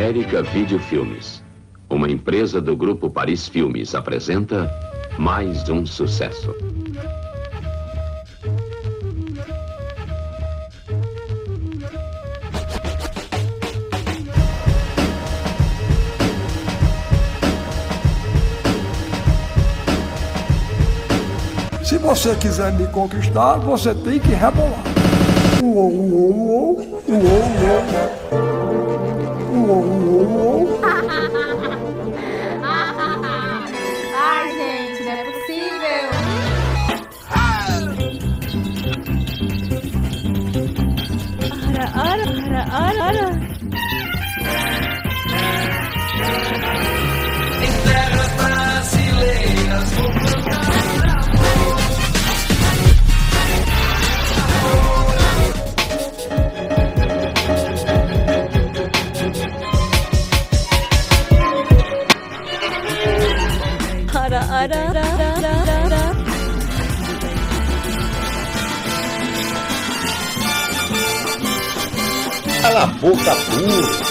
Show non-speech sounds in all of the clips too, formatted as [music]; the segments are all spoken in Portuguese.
América Videofilmes, uma empresa do grupo Paris Filmes, apresenta mais um sucesso. Se você quiser me conquistar, você tem que rebolar. Uou, uou, uou, uou, uou, uou. Ai, Cala a boca, burro.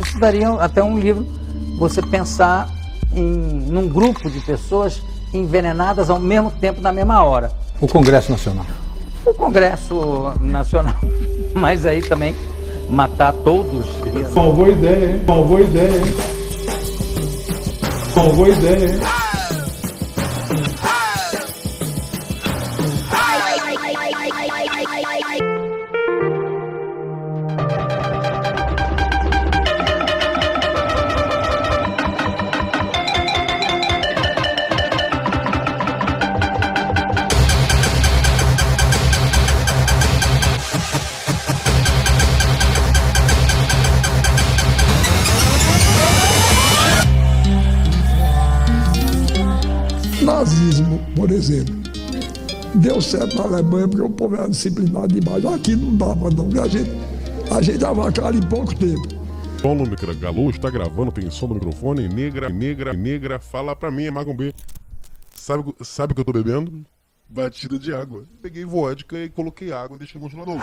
Isso daria até um livro você pensar em num grupo de pessoas envenenadas ao mesmo tempo na mesma hora. O Congresso Nacional. O Congresso Nacional, [laughs] mas aí também matar todos. Salvou ideia, hein? Salvou ideia, hein? Salvou ideia, hein? Deu certo na Alemanha porque o povo era disciplinado demais. Aqui não dava, não. porque A gente, a gente dava cara em pouco tempo. Paulo Galo está gravando, tem som no microfone. Negra, negra, negra, fala pra mim, é Magombe. Sabe, sabe o que eu tô bebendo? Batida de água. Peguei vodka e coloquei água e deixei no congelador.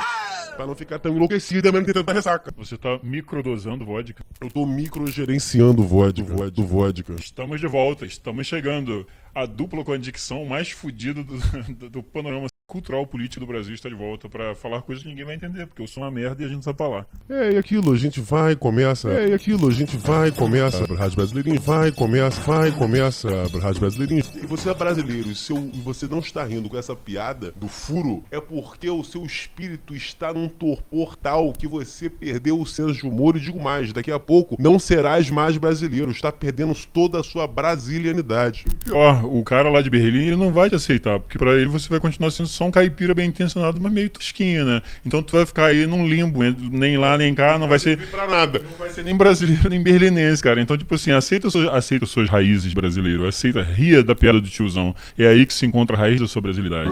Pra não ficar tão enlouquecido não ter tanta ressaca. Você tá microdosando vodka. Eu tô microgerenciando vodka, vodka, do vodka. Estamos de volta, estamos chegando. A dupla com a dicção mais fodida do, [laughs] do, do panorama cultural político do Brasil está de volta pra falar coisas que ninguém vai entender, porque eu sou uma merda e a gente sabe falar. É, e aquilo, a gente vai, começa. É, e aquilo, a gente vai, começa. Rádio Brasileirinho, vai, começa, vai, começa. Rádio Brasileirinho. E você é brasileiro e seu, e você não está rindo com essa piada do furo, é porque o seu espírito está num torpor tal que você perdeu o senso de humor e digo mais, daqui a pouco não serás mais brasileiro, está perdendo toda a sua brasilianidade. Pior, o cara lá de Berlim, ele não vai te aceitar, porque pra ele você vai continuar sendo só um caipira bem intencionado, mas meio tosquinho, né? Então tu vai ficar aí num limbo, nem lá nem cá, não vai ser. Pra nada. Não vai ser nem brasileiro nem berlinense, cara. Então, tipo assim, aceita, suas, aceita suas raízes brasileiro, aceita, ria da piada do tiozão. É aí que se encontra a raiz da sua brasilidade.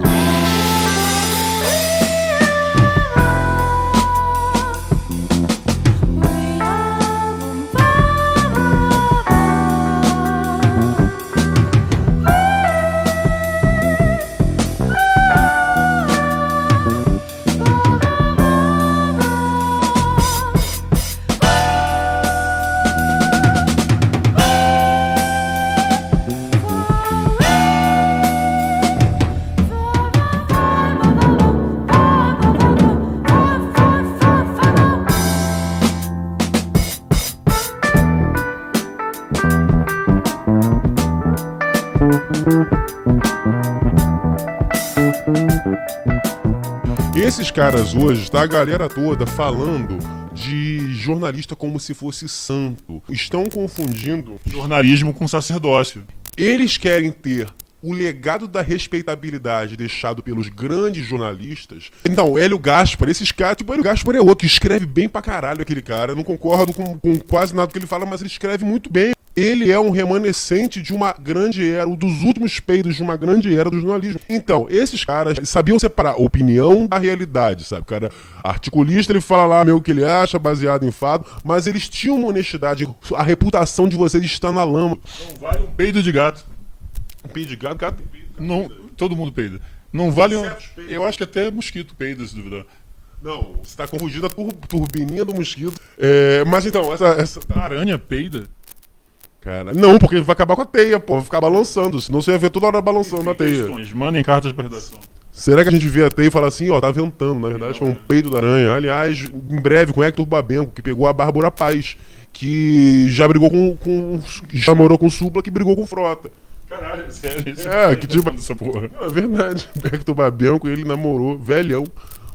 Caras hoje, tá a galera toda falando de jornalista como se fosse santo. Estão confundindo jornalismo com sacerdócio. Eles querem ter o legado da respeitabilidade deixado pelos grandes jornalistas. Então, Hélio Gaspar, esses caras, tipo, Hélio Gaspar é outro escreve bem pra caralho aquele cara. Eu não concordo com, com quase nada que ele fala, mas ele escreve muito bem. Ele é um remanescente de uma grande era, um dos últimos peidos de uma grande era do jornalismo. Então, esses caras sabiam separar opinião da realidade, sabe? O cara articulista, ele fala lá meio o que ele acha, baseado em fato, mas eles tinham uma honestidade. A reputação de vocês está na lama. Não vale um peido de gato. Um peido de gato, gato. Não, todo mundo peida. Não vale um. Eu acho que até mosquito peida, se duvidar. Não, você está confundindo a tur- turbininha do mosquito. É, mas então, essa, essa. Aranha peida? Cara, não, porque vai acabar com a teia, pô. Vai ficar balançando. Senão você ia ver toda hora balançando na teia. Mandem cartas pra redação. Será que a gente vê a teia e fala assim, ó, tá ventando? Na verdade, foi um peito da aranha. Aliás, em breve, com Hector Babenco, que pegou a Bárbara Paz, que já brigou com. com já morou com Supla, que brigou com Frota. Caralho, sério. Isso É, que tipo- Essa porra. É verdade. [laughs] Hector Babenco, ele namorou, velhão,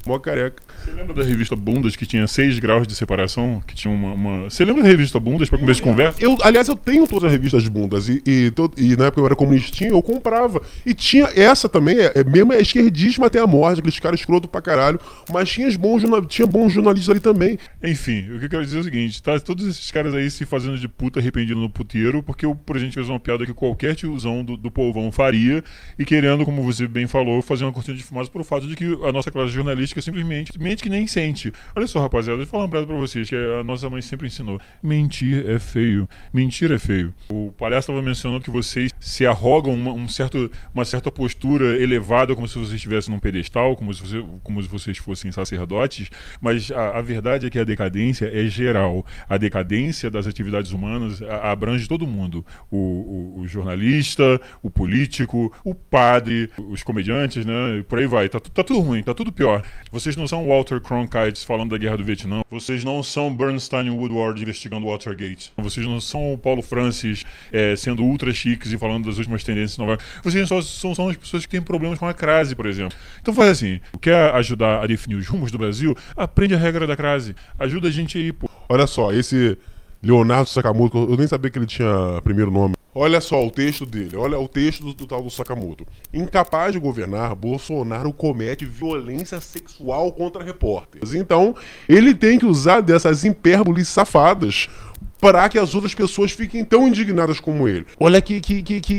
mó careca. Você lembra da revista Bundas que tinha 6 graus de separação? Que tinha uma, uma- Você lembra da revista Bundas pra começo de conversa? Eu, aliás, eu tenho todas as revistas bundas e, e, e na época eu era comunistinha, eu comprava. E tinha essa também, é, é mesmo é esquerdismo até a morte, aqueles caras escroto pra caralho. Mas tinha, bons, tinha bons jornalistas ali também. Enfim, o que eu quero dizer é o seguinte: tá todos esses caras aí se fazendo de puta arrependido no puteiro, porque o presidente fez uma piada que qualquer tiozão do, do povão faria, e querendo, como você bem falou, fazer uma cortina de fumaça pelo fato de que a nossa classe jornalística simplesmente mente que nem sente. Olha só, rapaziada, deixa eu falar parada pra vocês, que a nossa mãe sempre ensinou. Mentir é feio. Mentir é feio. O palhaço estava mencionando que vocês se arrogam uma, um certo, uma certa postura elevada, como se vocês estivessem num pedestal, como se, você, como se vocês fossem sacerdotes, mas a, a verdade é que a decadência é geral. A decadência das atividades humanas a- abrange todo mundo. O, o- o jornalista, o político, o padre, os comediantes, né? Por aí vai. Tá, tá tudo ruim, tá tudo pior. Vocês não são Walter Cronkite falando da guerra do Vietnã. Vocês não são Bernstein Woodward investigando Watergate. Vocês não são o Paulo Francis eh, sendo ultra chiques e falando das últimas tendências em Nova York. Vocês só são, são as pessoas que têm problemas com a crase, por exemplo. Então faz assim, quer ajudar a definir os rumos do Brasil? Aprende a regra da crase. Ajuda a gente aí, pô. Olha só, esse Leonardo Sakamoto, eu nem sabia que ele tinha primeiro nome. Olha só o texto dele, olha o texto do, do tal do Sakamoto. Incapaz de governar, Bolsonaro comete violência sexual contra repórteres. Então, ele tem que usar dessas hipérboles safadas para que as outras pessoas fiquem tão indignadas como ele. Olha que que que que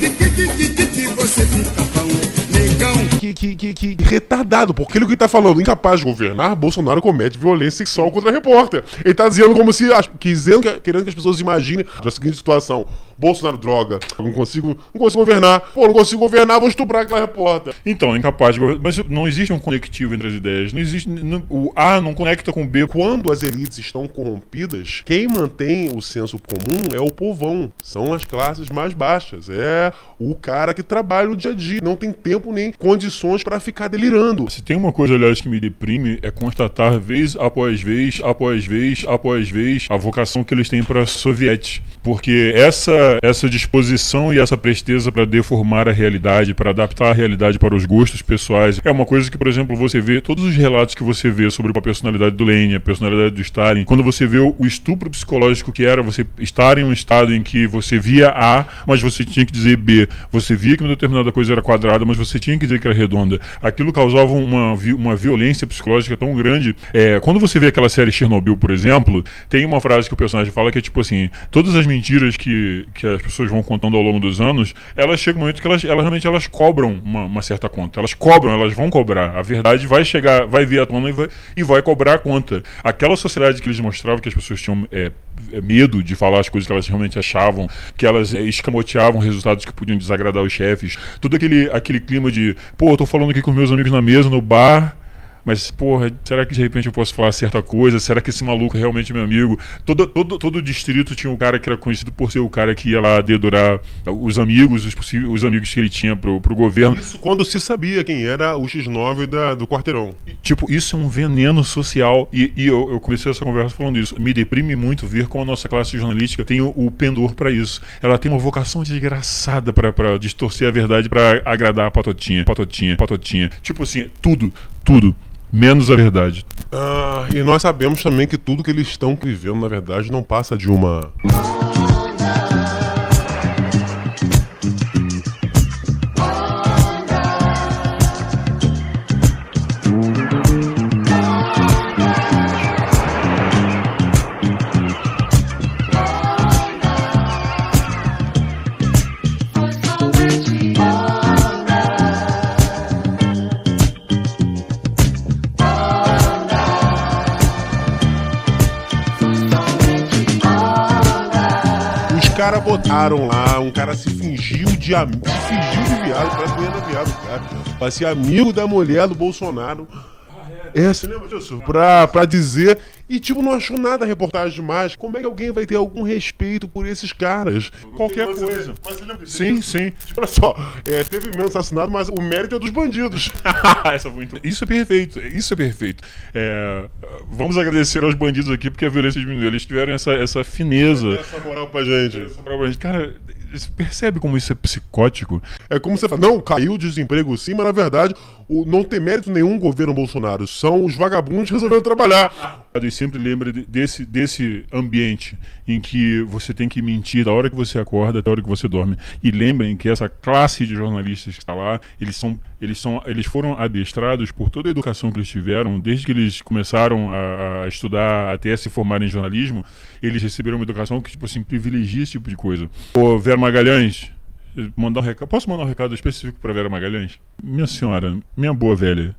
que, que, que, que retardado, porque ele que tá falando, incapaz de governar, Bolsonaro comete violência sexual contra repórter. Ele tá dizendo como se, que- querendo que as pessoas imaginem a seguinte situação. Bolsonaro, droga, não consigo, não consigo governar. Pô, não consigo governar, vou estuprar aquela repórter. Então, incapaz de governar. Mas não existe um conectivo entre as ideias. Não existe. não- o A não conecta com o B. Quando as elites estão corrompidas, quem mantém o senso comum é o povão. São as classes mais baixas. É o cara que trabalha no dia a dia. Não tem tempo nem condições para ficar delirando. Se tem uma coisa, aliás, que me deprime é constatar vez após vez, após vez, após vez, a vocação que eles têm para soviete. Porque essa, essa disposição e essa presteza para deformar a realidade, para adaptar a realidade para os gostos pessoais, é uma coisa que, por exemplo, você vê, todos os relatos que você vê sobre a personalidade do Lenin, a personalidade do Stalin, quando você vê o estupro psicológico que era você estar em um estado em que você via A, mas você tinha que dizer B, você via que uma determinada coisa era quadrada, mas você tinha que dizer que era redonda. Aquilo causava uma, uma violência psicológica tão grande. É, quando você vê aquela série Chernobyl, por exemplo, tem uma frase que o personagem fala que é tipo assim: todas as mentiras que, que as pessoas vão contando ao longo dos anos, elas chegam um momento que elas, elas realmente elas cobram uma, uma certa conta. Elas cobram, elas vão cobrar. A verdade vai chegar, vai vir à tona e vai, e vai cobrar a conta. Aquela sociedade que eles mostravam que as pessoas tinham é, é, medo de falar as coisas que elas realmente achavam, que elas é, escamoteavam resultados que podiam desagradar os chefes, todo aquele, aquele clima de, pô, eu tô falando aqui com meus amigos na mesa, no bar. Mas, porra, será que de repente eu posso falar certa coisa? Será que esse maluco é realmente meu amigo? Todo, todo, todo distrito tinha um cara que era conhecido por ser o cara que ia lá dedurar os amigos, os, possíveis, os amigos que ele tinha pro, pro governo. Isso quando se sabia quem era o X9 da- do quarteirão. Tipo, isso é um veneno social. E, e eu, eu comecei essa conversa falando isso. Me deprime muito ver como a nossa classe jornalística tem o, o pendor pra isso. Ela tem uma vocação desgraçada pra distorcer a verdade pra agradar a patotinha, patotinha, patotinha. Tipo assim, tudo, tudo. Menos a verdade. Ah, e nós sabemos também que tudo que eles estão vivendo, na verdade, não passa de uma. Botaram lá, um cara se fingiu de amigo, fingiu de viado, parece que viado, cara. Pra ser amigo da mulher do Bolsonaro. É, você lembra disso? Pra, pra dizer. E, tipo, não achou nada a reportagem demais. Como é que alguém vai ter algum respeito por esses caras? Qualquer coisa. Sim, sim. Olha só, é, teve mesmo assassinado, mas o mérito é dos bandidos. [laughs] Muito... Isso é perfeito, isso é perfeito. É, vamos agradecer aos bandidos aqui porque a violência diminuiu. Eles tiveram essa, essa fineza. Essa moral pra gente. Essa moral pra gente. Cara, você percebe como isso é psicótico? É como você fala, não, caiu o desemprego sim, mas na verdade o, não tem mérito nenhum governo Bolsonaro. São os vagabundos que resolveram trabalhar. E sempre lembra desse, desse ambiente em que você tem que mentir da hora que você acorda até a hora que você dorme. E lembrem que essa classe de jornalistas que está lá, eles são, eles são, eles foram adestrados por toda a educação que eles tiveram, desde que eles começaram a, a estudar até se formarem em jornalismo, eles receberam uma educação que tipo assim privilegia esse tipo de coisa. O Vera Magalhães, mandar um recado. Posso mandar um recado específico para Vera Magalhães? Minha senhora, minha boa velha.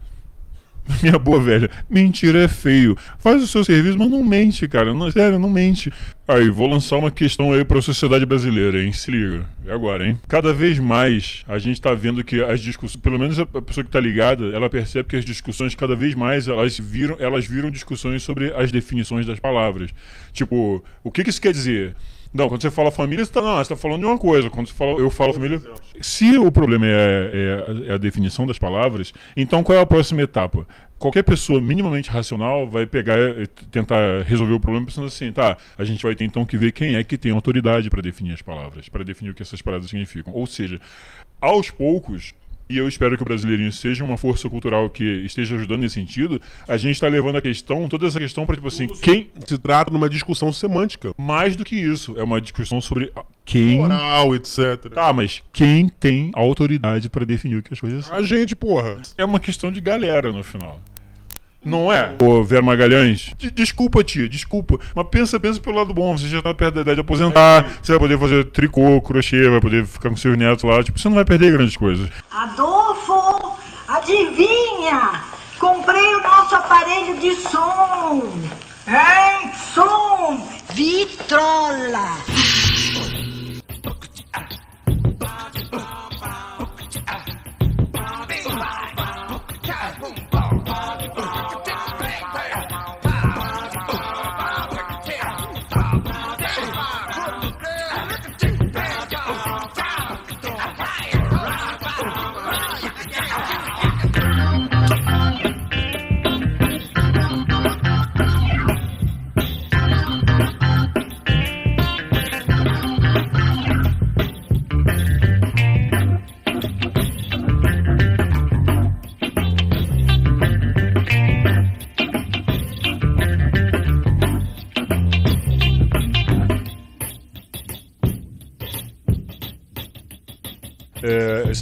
[laughs] Minha boa velha, mentira é feio. Faz o seu serviço, mas não mente, cara. Não, sério, não mente. Aí, vou lançar uma questão aí para a sociedade brasileira, hein? Se liga. É agora, hein? Cada vez mais a gente tá vendo que as discussões, pelo menos a pessoa que tá ligada, ela percebe que as discussões cada vez mais elas viram, elas viram discussões sobre as definições das palavras. Tipo, o que que isso quer dizer? Não, quando você fala família, você tá, você tá falando de uma coisa. Quando você fala, eu falo família. Se o problema é, é, é, a definição das palavras, então qual é a próxima etapa? Qualquer pessoa minimamente racional vai pegar e tentar resolver o problema pensando assim, tá, a gente vai ter então que ver quem é que tem autoridade para definir as palavras, para definir o que essas palavras significam. Ou seja, aos poucos, e eu espero que o brasileirinho seja uma força cultural que esteja ajudando nesse sentido, a gente está levando a questão, toda essa questão para tipo assim, quem se trata de uma discussão semântica. Mais do que isso, é uma discussão sobre quem moral, etc. Tá, mas quem tem autoridade para definir o que as coisas são? A gente, porra. É uma questão de galera no final. Não é? Ô, Vera Magalhães, desculpa, tia, desculpa. Mas pensa, pensa pelo lado bom. Você já tá perto da idade de aposentar, você vai poder fazer tricô, crochê, vai poder ficar com seus netos lá. Tipo, você não vai perder grandes coisas. Adolfo, adivinha? Comprei o nosso aparelho de som. Hein? Som! Vitrola!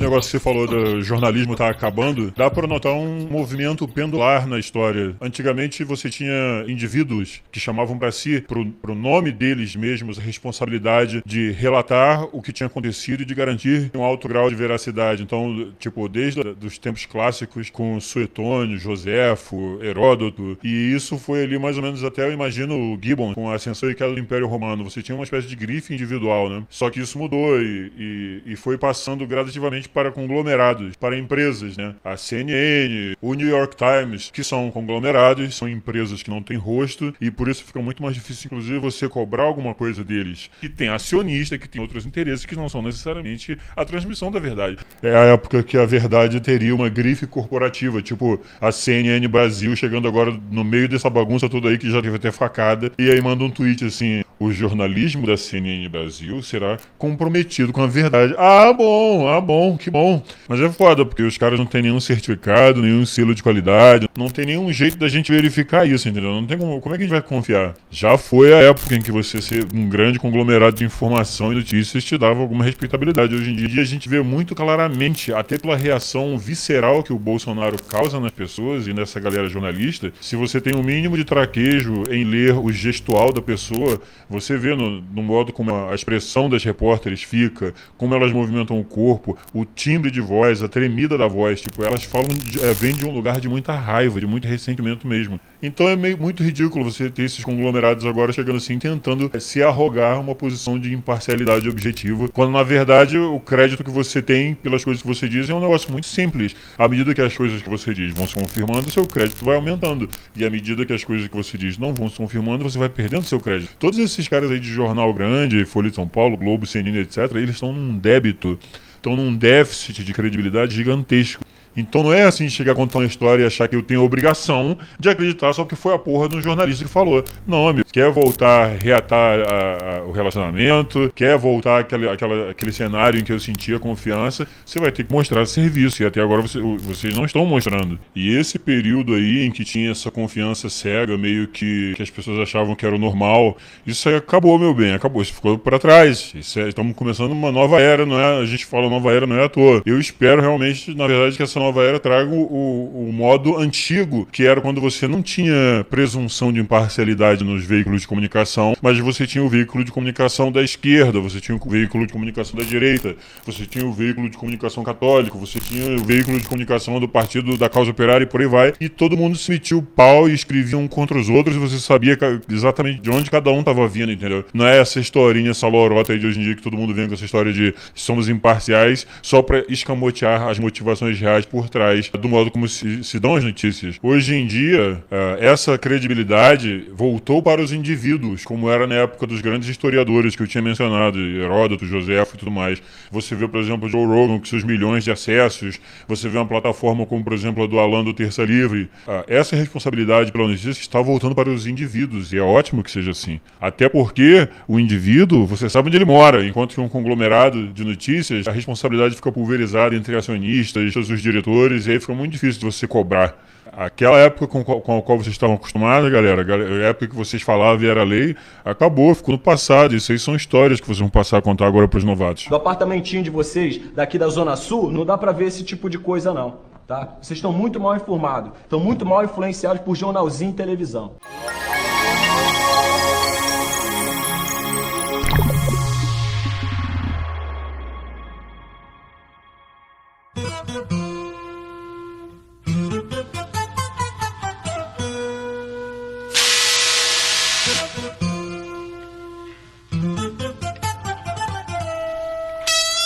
Negócio que você falou do jornalismo tá acabando, dá para notar um movimento pendular na história. Antigamente você tinha indivíduos que chamavam para si, pro, pro nome deles mesmos, a responsabilidade de relatar o que tinha acontecido e de garantir um alto grau de veracidade. Então, tipo, desde os tempos clássicos com Suetônio, Joséfo, Heródoto, e isso foi ali mais ou menos até, eu imagino, o Gibbon, com a ascensão e queda do Império Romano. Você tinha uma espécie de grife individual, né? Só que isso mudou e, e, e foi passando gradativamente para conglomerados, para empresas, né? A CNN, o New York Times, que são conglomerados, são empresas que não têm rosto e por isso fica muito mais difícil, inclusive, você cobrar alguma coisa deles. Que tem acionista, que tem outros interesses que não são necessariamente a transmissão da verdade. É a época que a verdade teria uma grife corporativa, tipo a CNN Brasil chegando agora no meio dessa bagunça toda aí que já deve ter facada e aí manda um tweet assim: o jornalismo da CNN Brasil será comprometido com a verdade. Ah, bom, ah, bom, que bom. Mas é foda, porque os caras não têm nenhum certificado, nenhum selo de qualidade, não tem nenhum jeito da gente verificar isso, entendeu? Não tem como, como é que a gente vai confiar? Já foi a época em que você ser um grande conglomerado de informação e notícias te dava alguma respeitabilidade. Hoje em dia a gente vê muito claramente, até pela reação visceral que o Bolsonaro causa nas pessoas e nessa galera jornalista, se você tem o um mínimo de traquejo em ler o gestual da pessoa, Você vê no, no modo como a expressão das repórteres fica, como elas movimentam o corpo, o timbre de voz, a tremida da voz, tipo, elas falam, de, é, vem de um lugar de muita raiva, de muito ressentimento mesmo. Então é meio muito ridículo você ter esses conglomerados agora chegando assim, tentando é, se arrogar uma posição de imparcialidade objetiva, quando na verdade o crédito que você tem pelas coisas que você diz é um negócio muito simples. À medida que as coisas que você diz vão se confirmando, seu crédito vai aumentando. E à medida que as coisas que você diz não vão se confirmando, você vai perdendo seu crédito. Todos esses caras aí de jornal grande, Folha de São Paulo, Globo, CNN, etc., eles estão num débito, estão num déficit de credibilidade gigantesco. Então não é assim chegar a contar uma história e achar que eu tenho a obrigação de acreditar só porque foi a porra de um jornalista que falou. Não, amigo. Quer voltar reatar a, a, o relacionamento, quer voltar aquele, aquela, aquele cenário em que eu sentia confiança, você vai ter que mostrar serviço. E até agora você, vocês não estão mostrando. E esse período aí em que tinha essa confiança cega, meio que, que as pessoas achavam que era o normal, isso aí acabou, meu bem. Acabou. Isso ficou para trás. É, estamos começando uma nova era, não é? A gente fala nova era, não é à toa. Eu espero realmente, na verdade, que essa nova era traga o, o modo antigo, que era quando você não tinha presunção de imparcialidade nos veículos de comunicação, mas você tinha o veículo de comunicação da esquerda, você tinha o veículo de comunicação da direita, você tinha o veículo de comunicação católico, você tinha o veículo de comunicação do partido da causa operária e por aí vai, e todo mundo se metia o pau e escrevia um contra os outros e você sabia exatamente de onde cada um estava vindo, entendeu? Não é essa historinha, essa lorota aí de hoje em dia que todo mundo vem com essa história de somos imparciais só para escamotear as motivações reais por trás do modo como se, se dão as notícias. Hoje em dia, uh, essa credibilidade voltou para os indivíduos, como era na época dos grandes historiadores que eu tinha mencionado, Heródoto, Joséfo e tudo mais. Você vê, por exemplo, Joe Rogan com seus milhões de acessos, você vê uma plataforma como, por exemplo, a do Alan do Terça Livre. Uh, essa responsabilidade pela notícia está voltando para os indivíduos, e é ótimo que seja assim. Até porque o indivíduo, você sabe onde ele mora, enquanto que um conglomerado de notícias, a responsabilidade fica pulverizada entre acionistas, os diretores e aí fica muito difícil de você cobrar. Aquela época com, com a qual vocês estavam acostumados, galera, a época que vocês falavam e era lei, acabou, ficou no passado. Isso aí são histórias que vocês vão passar a contar agora para os novatos. Do apartamentinho de vocês, daqui da Zona Sul, não dá para ver esse tipo de coisa, não. Tá? Vocês estão muito mal informados, estão muito mal influenciados por jornalzinho e televisão.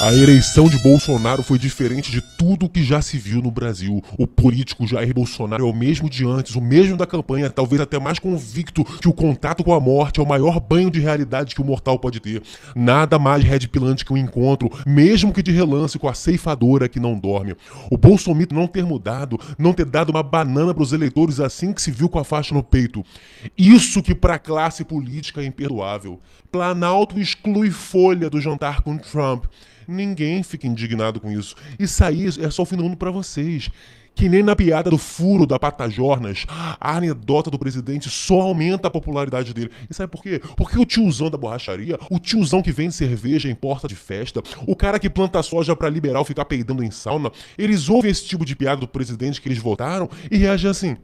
A eleição de Bolsonaro foi diferente de tudo que já se viu no Brasil. O político Jair Bolsonaro é o mesmo de antes, o mesmo da campanha, talvez até mais convicto que o contato com a morte é o maior banho de realidade que o mortal pode ter. Nada mais redpilante que um encontro, mesmo que de relance com a ceifadora que não dorme. O Bolsonaro não ter mudado, não ter dado uma banana para os eleitores assim que se viu com a faixa no peito. Isso que para a classe política é imperdoável. Planalto exclui Folha do jantar com Trump. Ninguém fica indignado com isso. Isso aí é só o fim do mundo para vocês. Que nem na piada do furo da Patajornas, a anedota do presidente só aumenta a popularidade dele. E sabe por quê? Porque o tiozão da borracharia, o tiozão que vende cerveja em porta de festa, o cara que planta soja para liberal ficar peidando em sauna, eles ouvem esse tipo de piada do presidente que eles votaram e reagem assim.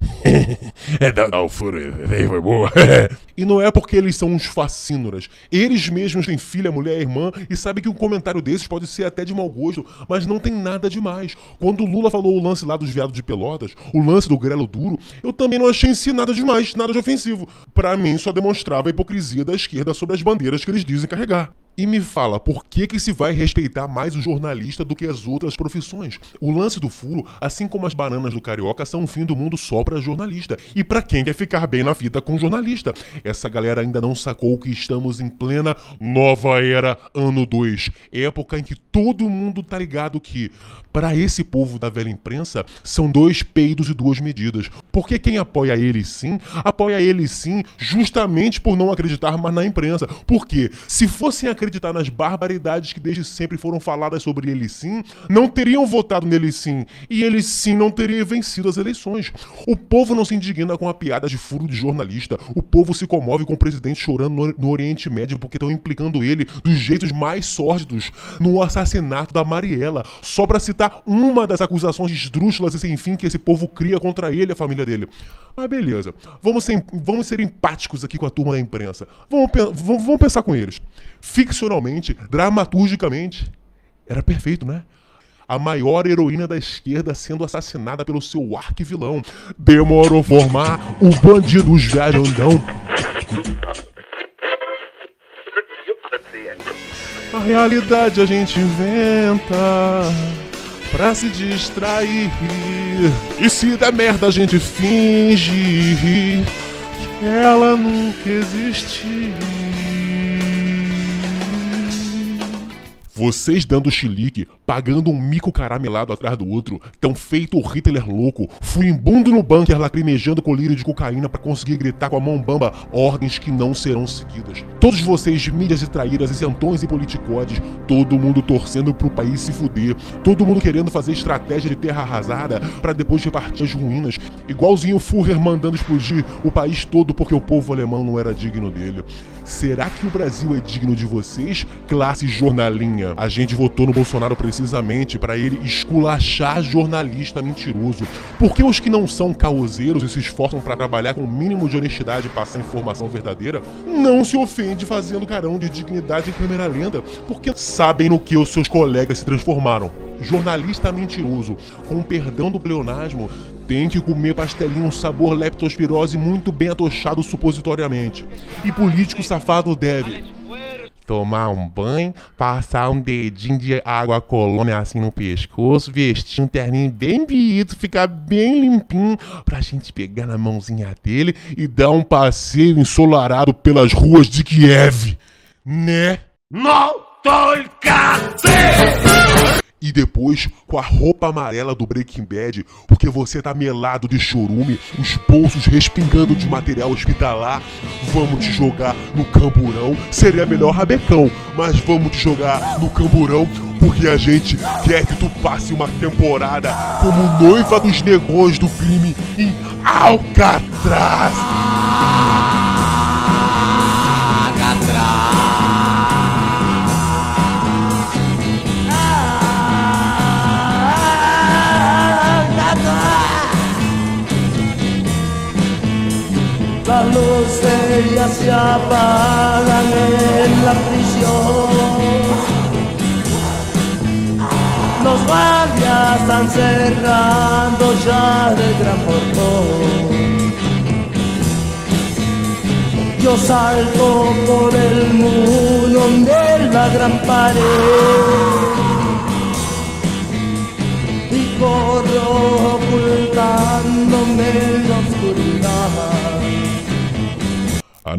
[laughs] é, não, furo, foi boa. [laughs] e não é porque eles são uns fascínoras. Eles mesmos têm filha, mulher, irmã e sabem que um comentário desses pode ser até de mau gosto, mas não tem nada demais. Quando o Lula falou o lance lá dos viados de Pelotas, o lance do grelo duro, eu também não achei em si nada demais, nada de ofensivo. Para mim, só demonstrava a hipocrisia da esquerda sobre as bandeiras que eles dizem carregar. E me fala, por que que se vai respeitar mais o jornalista do que as outras profissões? O lance do furo, assim como as bananas do carioca, são um fim do mundo só para jornalista. E para quem quer ficar bem na vida com jornalista. Essa galera ainda não sacou que estamos em plena nova era, ano 2. Época em que todo mundo tá ligado que, para esse povo da velha imprensa, são dois peidos e duas medidas. Porque quem apoia ele sim, apoia ele sim, justamente por não acreditar mais na imprensa. Porque se fossem acreditar acreditar nas barbaridades que desde sempre foram faladas sobre ele sim, não teriam votado nele sim, e ele sim não teria vencido as eleições. O povo não se indigna com a piada de furo de jornalista, o povo se comove com o presidente chorando no, Oriente Médio porque estão implicando ele dos jeitos mais sórdidos no assassinato da Mariela, só para citar uma das acusações esdrúxulas e sem fim que esse povo cria contra ele e a família dele. Mas beleza, vamos ser, vamos ser empáticos aqui com a turma da imprensa. Vamos, vamos, vamos pensar com eles. Ficcionalmente, dramaturgicamente, era perfeito, né? a maior heroína da esquerda sendo assassinada pelo seu arquivilão. Demorou formar o bandido velhondão. A realidade a gente inventa pra se distrair. E se der merda a gente finge que ela nunca existiu. Vocês dando chilique, pagando um mico caramelado atrás do outro, tão feito o Hitler louco, furibundo no bunker lacrimejando colírio de cocaína para conseguir gritar com a mão bamba ordens que não serão seguidas. Todos vocês, mídias e traíras, isentões e politicodes, todo mundo torcendo pro país se fuder, todo mundo querendo fazer estratégia de terra arrasada para depois repartir as ruínas, igualzinho o Führer mandando explodir o país todo porque o povo alemão não era digno dele. Será que o Brasil é digno de vocês, classe jornalinha? A gente votou no Bolsonaro precisamente para ele esculachar jornalista mentiroso. Porque os que não são caoseiros e se esforçam para trabalhar com o mínimo de honestidade e passar informação verdadeira, não se ofende fazendo carão de dignidade em primeira lenda, porque sabem no que os seus colegas se transformaram. Jornalista mentiroso, com perdão do pleonasmo, tem que comer pastelinho sabor leptospirose muito bem atochado supositoriamente. E político safado deve tomar um banho, passar um dedinho de água colônia assim no pescoço, vestir um terninho bem bonito, ficar bem limpinho, pra gente pegar na mãozinha dele e dar um passeio ensolarado pelas ruas de Kiev. Né? Não только E depois com a roupa amarela do Breaking Bad, porque você tá melado de chorume, os bolsos respingando de material hospitalar. Vamos te jogar no camburão. Seria melhor rabecão, mas vamos te jogar no camburão porque a gente quer que tu passe uma temporada como noiva dos negões do crime em Alcatraz. Las luces ya se apagan en la prisión. Los guardias están cerrando ya el gran portón. Yo salto por el muro de la gran pared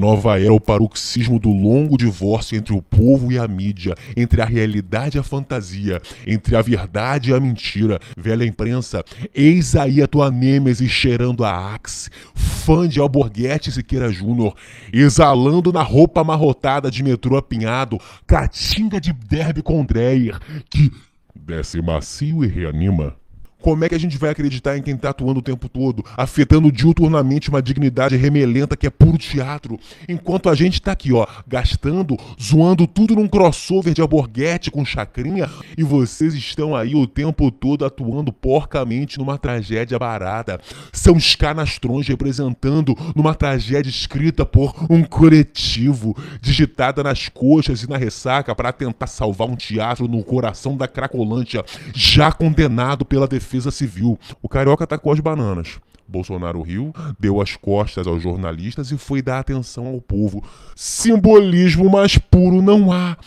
nova era o paroxismo do longo divórcio entre o povo e a mídia, entre a realidade e a fantasia, entre a verdade e a mentira. Velha imprensa, eis aí a tua nêmesis cheirando a Axe, fã de Alborguete Siqueira Júnior, exalando na roupa amarrotada de metrô apinhado, catinga de derby com Dreyer, que desce macio e reanima. Como é que a gente vai acreditar em quem tá atuando o tempo todo, afetando diuturnamente uma dignidade remelenta que é puro teatro, enquanto a gente tá aqui, ó, gastando, zoando tudo num crossover de alborguete com chacrinha, e vocês estão aí o tempo todo atuando porcamente numa tragédia barata. São os canastrões representando numa tragédia escrita por um coletivo, digitada nas coxas e na ressaca para tentar salvar um teatro no coração da Cracolândia, já condenado pela defesa defesa civil. O carioca tacou as bananas. Bolsonaro riu, deu as costas aos jornalistas e foi dar atenção ao povo. Simbolismo mais puro não há.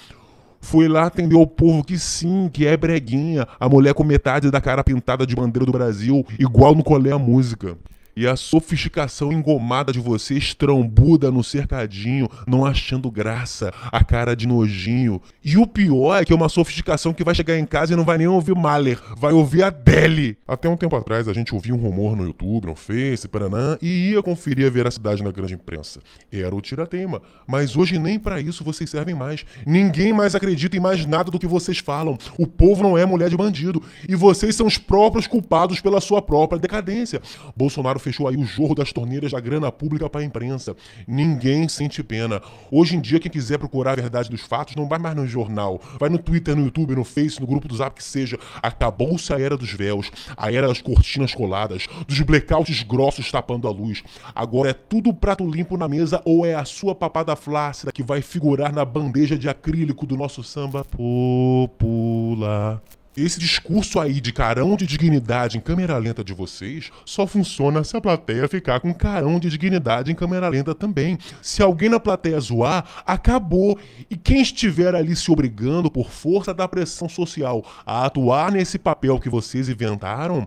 Foi lá atender o povo que sim, que é breguinha, a mulher com metade da cara pintada de bandeira do Brasil, igual no Colé a Música. E a sofisticação engomada de vocês trambuda no cercadinho, não achando graça, a cara de nojinho. E o pior é que é uma sofisticação que vai chegar em casa e não vai nem ouvir Mahler, vai ouvir a Deli. Até um tempo atrás a gente ouvia um rumor no YouTube, no Face, Paranã, e ia conferir a veracidade na grande imprensa. Era o tiratema. Mas hoje nem para isso vocês servem mais. Ninguém mais acredita em mais nada do que vocês falam. O povo não é mulher de bandido. E vocês são os próprios culpados pela sua própria decadência. Bolsonaro fechou aí o jorro das torneiras da grana pública para a imprensa. Ninguém sente pena. Hoje em dia, quem quiser procurar a verdade dos fatos não vai mais no jornal. Vai no Twitter, no YouTube, no Face, no grupo do Zap, que seja. Acabou-se a era dos véus, a era das cortinas coladas, dos blackouts grossos tapando a luz. Agora é tudo prato limpo na mesa ou é a sua papada flácida que vai figurar na bandeja de acrílico do nosso samba popular. Esse discurso aí de carão de dignidade em câmera lenta de vocês só funciona se a plateia ficar com carão de dignidade em câmera lenta também. Se alguém na plateia zoar, acabou. E quem estiver ali se obrigando por força da pressão social a atuar nesse papel que vocês inventaram,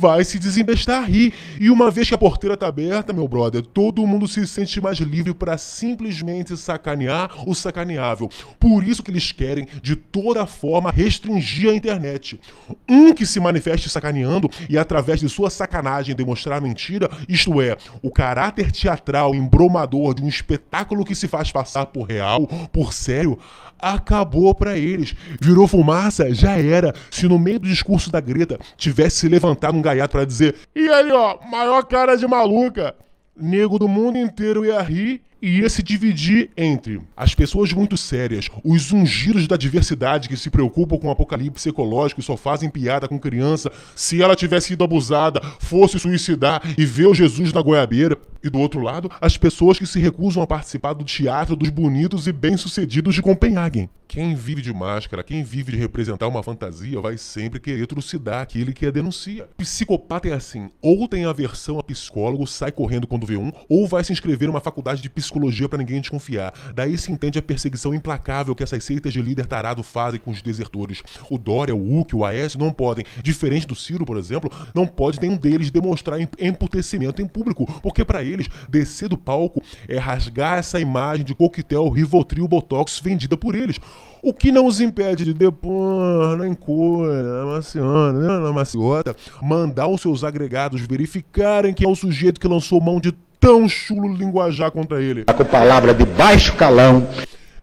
vai se desembestar a rir. E uma vez que a porteira tá aberta, meu brother, todo mundo se sente mais livre para simplesmente sacanear o sacaneável. Por isso que eles querem, de toda forma, restringir a internet. Um que se manifeste sacaneando e através de sua sacanagem demonstrar mentira, isto é, o caráter teatral embromador de um espetáculo que se faz passar por real, por sério, acabou para eles. Virou fumaça, já era. Se no meio do discurso da Greta tivesse se levantado um gaiato para dizer: "E aí, ó, maior cara de maluca", nego do mundo inteiro ia rir e ia se dividir entre as pessoas muito sérias, os ungidos da diversidade que se preocupam com o apocalipse ecológico e só fazem piada com criança, se ela tivesse sido abusada, fosse suicidar e ver o Jesus na goiabeira. E do outro lado, as pessoas que se recusam a participar do teatro dos bonitos e bem-sucedidos de Copenhagen. Quem vive de máscara, quem vive de representar uma fantasia, vai sempre querer trucidar aquele que a denuncia. Psicopata é assim: ou tem aversão a psicólogo, sai correndo quando vê um, ou vai se inscrever numa faculdade de psicologia para ninguém desconfiar. Daí se entende a perseguição implacável que essas seitas de líder tarado fazem com os desertores. O Dória, o Huck, o Aécio não podem, diferente do Ciro, por exemplo, não pode nenhum deles demonstrar emputecimento em público, porque para eles, descer do palco é rasgar essa imagem de coquetel Rivotril Botox vendida por eles. O que não os impede de depois, na encolha, na maciana, na maciota, mandar os seus agregados verificarem quem é o sujeito que lançou mão de tão chulo linguajar contra ele. Com palavra de baixo calão.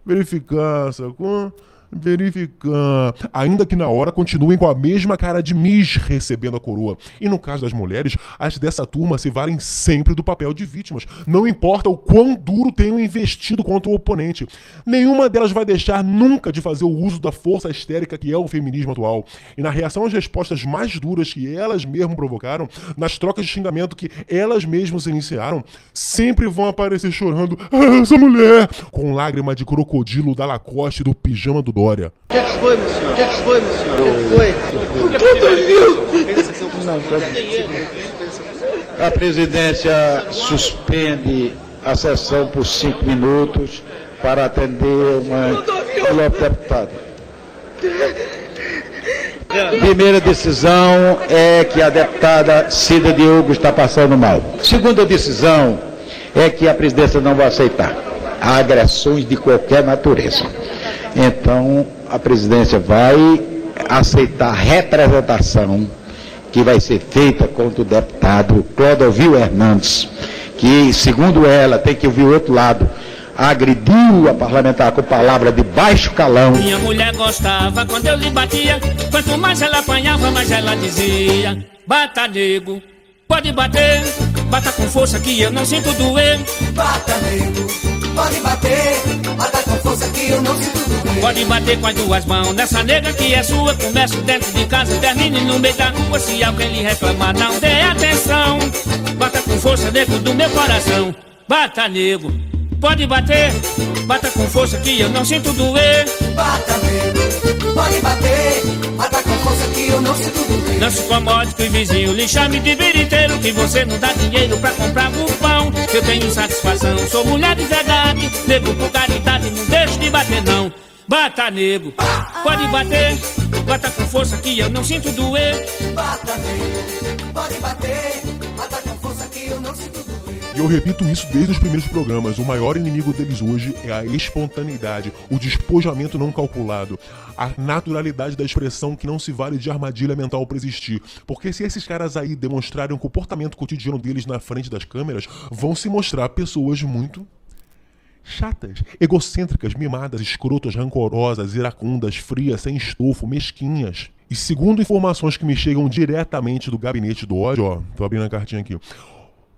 Verificar, sacou? Verificar. Ainda que na hora continuem com a mesma cara de Miss recebendo a coroa. E no caso das mulheres, as dessa turma se valem sempre do papel de vítimas. Não importa o quão duro tenham investido contra o oponente. Nenhuma delas vai deixar nunca de fazer o uso da força histérica que é o feminismo atual. E na reação às respostas mais duras que elas mesmas provocaram, nas trocas de xingamento que elas mesmas iniciaram, sempre vão aparecer chorando: ah, essa mulher! Com lágrima de crocodilo da Lacoste do pijama do Dória. O que, é que foi, meu senhor? O que, é que foi, meu senhor? O que, é que foi? Tudo viu? A presidência suspende a sessão por cinco minutos para atender uma deputada. Primeira decisão é que a deputada Cida Diogo está passando mal. Segunda decisão é que a presidência não vai aceitar agressões de qualquer natureza. Então, a presidência vai aceitar a representação que vai ser feita contra o deputado Clodovil Hernandes, que, segundo ela, tem que ouvir o outro lado, agrediu a parlamentar com palavra de baixo calão. Minha mulher gostava quando eu lhe batia, quanto mais ela apanhava, mais ela dizia: Bata nego, pode bater, bata com força que eu não sinto doer. Bata nego. Pode bater, bata com força que eu não sinto doer. Pode bater com as duas mãos nessa nega que é sua. Comece dentro de casa, termine no meio da rua. Se alguém lhe reclamar, não dê atenção. Bata com força dentro do meu coração. Bata, nego. Pode bater, bata com força que eu não sinto doer. Bata, nego. Pode bater, com força que eu não sinto doer. Não se incomode que o vizinho lhe chame de viriteiro Que você não dá dinheiro pra comprar o pão Eu tenho satisfação, sou mulher de verdade Nego por caridade, não deixo de bater não Bata nego, pode bater Bata com força que eu não sinto doer Bata nego, pode bater Bata com força que eu não sinto doer. E eu repito isso desde os primeiros programas. O maior inimigo deles hoje é a espontaneidade, o despojamento não calculado, a naturalidade da expressão que não se vale de armadilha mental para existir. Porque se esses caras aí demonstrarem o comportamento cotidiano deles na frente das câmeras, vão se mostrar pessoas muito chatas, egocêntricas, mimadas, escrotas, rancorosas, iracundas, frias, sem estofo, mesquinhas. E segundo informações que me chegam diretamente do gabinete do ódio, ó, tô abrindo a cartinha aqui.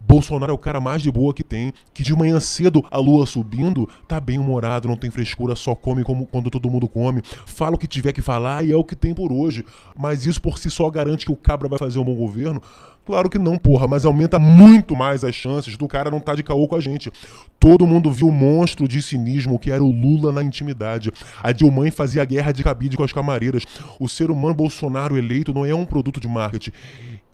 Bolsonaro é o cara mais de boa que tem, que de manhã cedo, a lua subindo, tá bem humorado, não tem frescura, só come como quando todo mundo come, fala o que tiver que falar e é o que tem por hoje. Mas isso por si só garante que o cabra vai fazer um bom governo? Claro que não, porra, mas aumenta muito mais as chances do cara não estar tá de caô com a gente. Todo mundo viu o monstro de cinismo que era o Lula na intimidade. A Dilma fazia guerra de cabide com as camareiras. O ser humano Bolsonaro eleito não é um produto de marketing.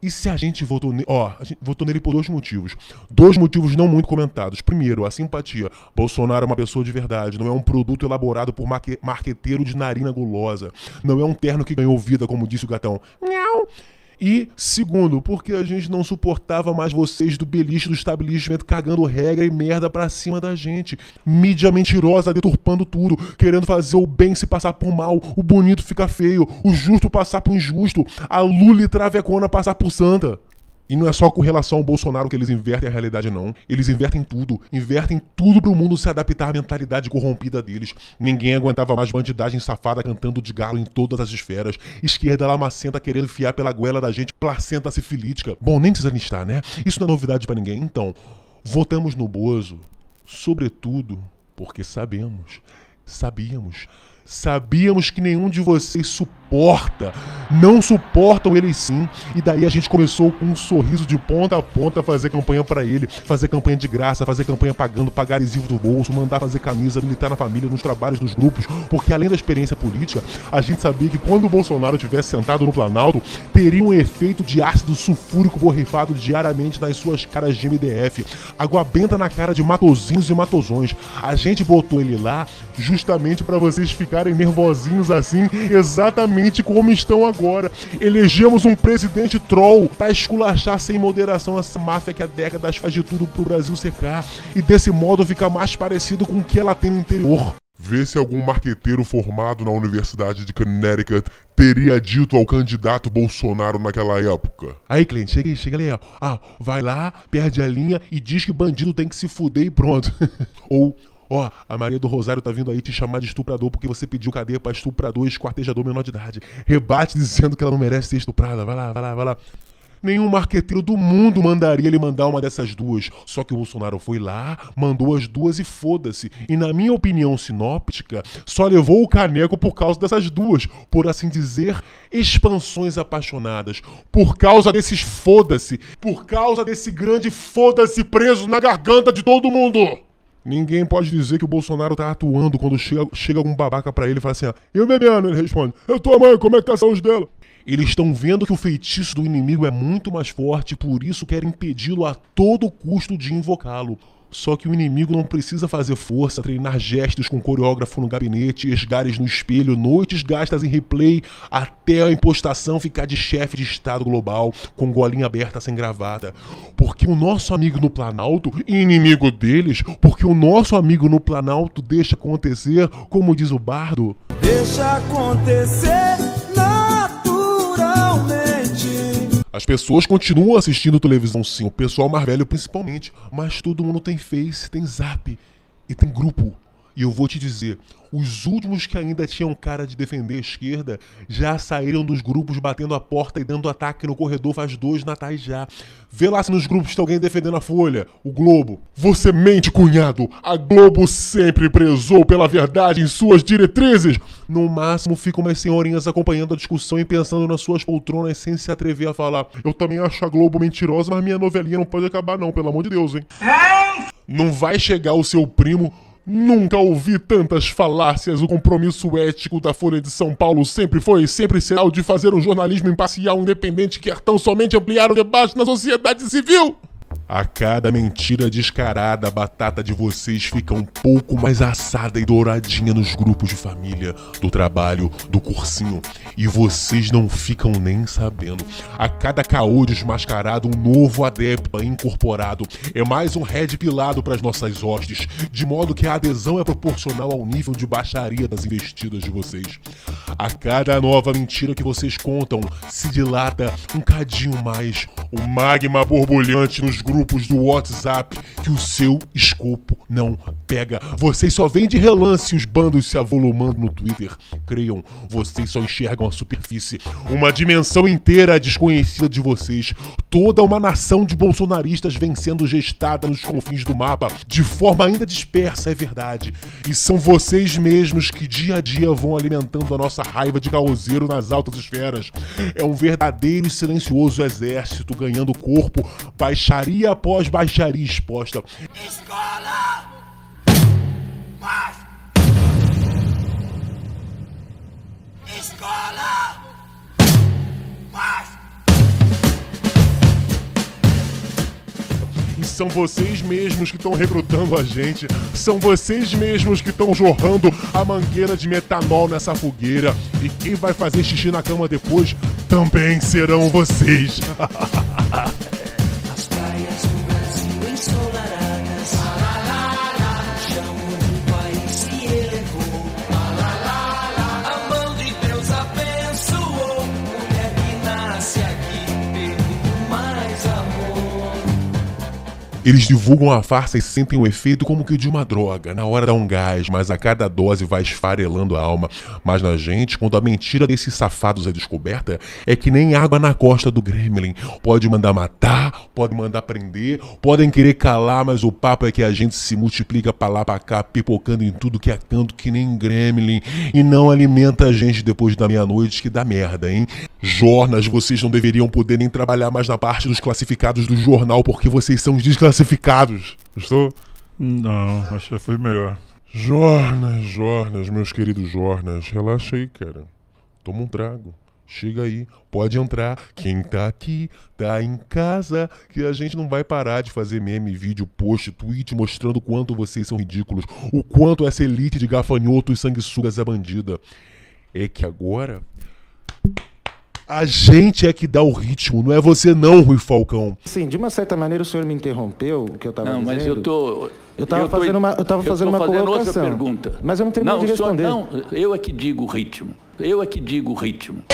E se a gente votou nele. Ó, a gente votou nele por dois motivos. Dois motivos não muito comentados. Primeiro, a simpatia. Bolsonaro é uma pessoa de verdade, não é um produto elaborado por marqueteiro de narina gulosa. Não é um terno que ganhou vida, como disse o gatão. Miau! E, segundo, porque a gente não suportava mais vocês do beliche do estabelecimento cagando regra e merda pra cima da gente. Mídia mentirosa deturpando tudo, querendo fazer o bem se passar por mal, o bonito ficar feio, o justo passar por injusto, a Lula e Travecona passar por santa. E não é só com relação ao Bolsonaro que eles invertem a realidade, não. Eles invertem tudo. Invertem tudo pro mundo se adaptar à mentalidade corrompida deles. Ninguém aguentava mais bandidagem safada cantando de galo em todas as esferas. Esquerda lamacenta querendo enfiar pela goela da gente placenta sifilítica. Bom, nem precisa listar, né? Isso não é novidade para ninguém. Então, votamos no Bozo, sobretudo porque sabemos, sabíamos, sabíamos que nenhum de vocês suporta suporta, não suportam ele sim. E daí a gente começou com um sorriso de ponta a ponta a fazer campanha para ele, fazer campanha de graça, fazer campanha pagando, pagar adesivo do bolso, mandar fazer camisa, militar na família, nos trabalhos, nos grupos, porque além da experiência política, a gente sabia que quando o Bolsonaro tivesse sentado no Planalto, teria um efeito de ácido sulfúrico borrifado diariamente nas suas caras de MDF, água benta na cara de matozinhos e matozões. A gente botou ele lá justamente para vocês ficarem nervosinhos assim, exatamente exatamente como estão agora. Elegemos um presidente troll para esculachar sem moderação essa máfia que há décadas faz de tudo pro Brasil secar e desse modo ficar mais parecido com o que ela tem no interior. Vê se algum marqueteiro formado na Universidade de Connecticut teria dito ao candidato Bolsonaro naquela época. Aí, cliente, chega aí, chega ali, ó. Ah, vai lá, perde a linha e diz que bandido tem que se fuder e pronto. Ou Ó, oh, a Maria do Rosário tá vindo aí te chamar de estuprador porque você pediu cadeia pra estuprador e esquartejador menor de idade. Rebate dizendo que ela não merece ser estuprada. Vai lá, vai lá, vai lá. Nenhum marqueteiro do mundo mandaria ele mandar uma dessas duas. Só que o Bolsonaro foi lá, mandou as duas e foda-se. E na minha opinião sinóptica, só levou o caneco por causa dessas duas. Por assim dizer, expansões apaixonadas. Por causa desses foda-se. Por causa desse grande foda-se preso na garganta de todo mundo. Ninguém pode dizer que o Bolsonaro tá atuando quando chega, chega algum babaca para ele e fala assim: ó, e o? Ele responde: Eu tô mãe, como é que tá a saúde dela? Eles estão vendo que o feitiço do inimigo é muito mais forte, por isso querem impedi-lo a todo custo de invocá-lo. Só que o inimigo não precisa fazer força, treinar gestos com coreógrafo no gabinete, esgares no espelho, noites gastas em replay, até a impostação ficar de chefe de Estado global, com golinha aberta sem gravata. Porque o nosso amigo no Planalto, inimigo deles, porque o nosso amigo no Planalto deixa acontecer, como diz o bardo. Deixa acontecer As pessoas continuam assistindo televisão sim, o pessoal mais velho principalmente, mas todo mundo tem Face, tem Zap e tem grupo. E eu vou te dizer, os últimos que ainda tinham cara de defender a esquerda já saíram dos grupos batendo a porta e dando ataque no corredor faz dois natais já. Vê lá se nos grupos tem alguém defendendo a Folha, o Globo. Você mente, cunhado! A Globo sempre prezou pela verdade em suas diretrizes! No máximo ficam umas senhorinhas acompanhando a discussão e pensando nas suas poltronas sem se atrever a falar. Eu também acho a Globo mentirosa, mas minha novelinha não pode acabar não, pelo amor de Deus, hein? Não vai chegar o seu primo Nunca ouvi tantas falácias. O compromisso ético da Folha de São Paulo sempre foi e sempre será o de fazer um jornalismo imparcial, independente, que quer tão somente ampliar o debate na sociedade civil. A cada mentira descarada, a batata de vocês fica um pouco mais assada e douradinha nos grupos de família, do trabalho, do cursinho. E vocês não ficam nem sabendo. A cada caô desmascarado, um novo adepto é incorporado. É mais um red pilado para as nossas hostes, de modo que a adesão é proporcional ao nível de baixaria das investidas de vocês. A cada nova mentira que vocês contam, se dilata um cadinho mais o magma borbulhante nos grupos do WhatsApp que o seu escopo não pega. Vocês só veem de relance os bandos se avolumando no Twitter. Creiam, vocês só enxergam a superfície. Uma dimensão inteira desconhecida de vocês. Toda uma nação de bolsonaristas vem sendo gestada nos confins do mapa, de forma ainda dispersa, é verdade. E são vocês mesmos que dia a dia vão alimentando a nossa raiva de caoseiro nas altas esferas. É um verdadeiro e silencioso exército ganhando corpo, baixaria após baixaria exposta. Escola! Mas... Escola! Mas... são vocês mesmos que estão recrutando a gente. São vocês mesmos que estão jorrando a mangueira de metanol nessa fogueira. E quem vai fazer xixi na cama depois também serão vocês. [laughs] Eles divulgam a farsa e sentem o efeito como que de uma droga. Na hora dá um gás, mas a cada dose vai esfarelando a alma. Mas na gente, quando a mentira desses safados é descoberta, é que nem água na costa do Gremlin. Pode mandar matar, pode mandar prender, podem querer calar, mas o papo é que a gente se multiplica pra lá pra cá, pipocando em tudo que é canto que nem Gremlin. E não alimenta a gente depois da meia-noite que dá merda, hein? Jornas, vocês não deveriam poder nem trabalhar mais na parte dos classificados do jornal porque vocês são desclassificados classificados. Estou? Não, acho que foi melhor. Jornas, Jornas, meus queridos Jornas, relaxa aí, cara. Toma um trago. Chega aí, pode entrar. Quem tá aqui, tá em casa, que a gente não vai parar de fazer meme, vídeo, post, tweet mostrando o quanto vocês são ridículos, o quanto essa elite de gafanhotos e sanguessugas é bandida. É que agora a gente é que dá o ritmo, não é você não, Rui Falcão. Sim, de uma certa maneira o senhor me interrompeu, o que eu estava dizendo. Não, mas eu tô... Eu estava fazendo uma, eu tava fazendo eu uma fazendo colocação. outra pergunta. Mas eu não terminei não, de responder. Só, não, eu é que digo o ritmo. Eu é que digo o ritmo.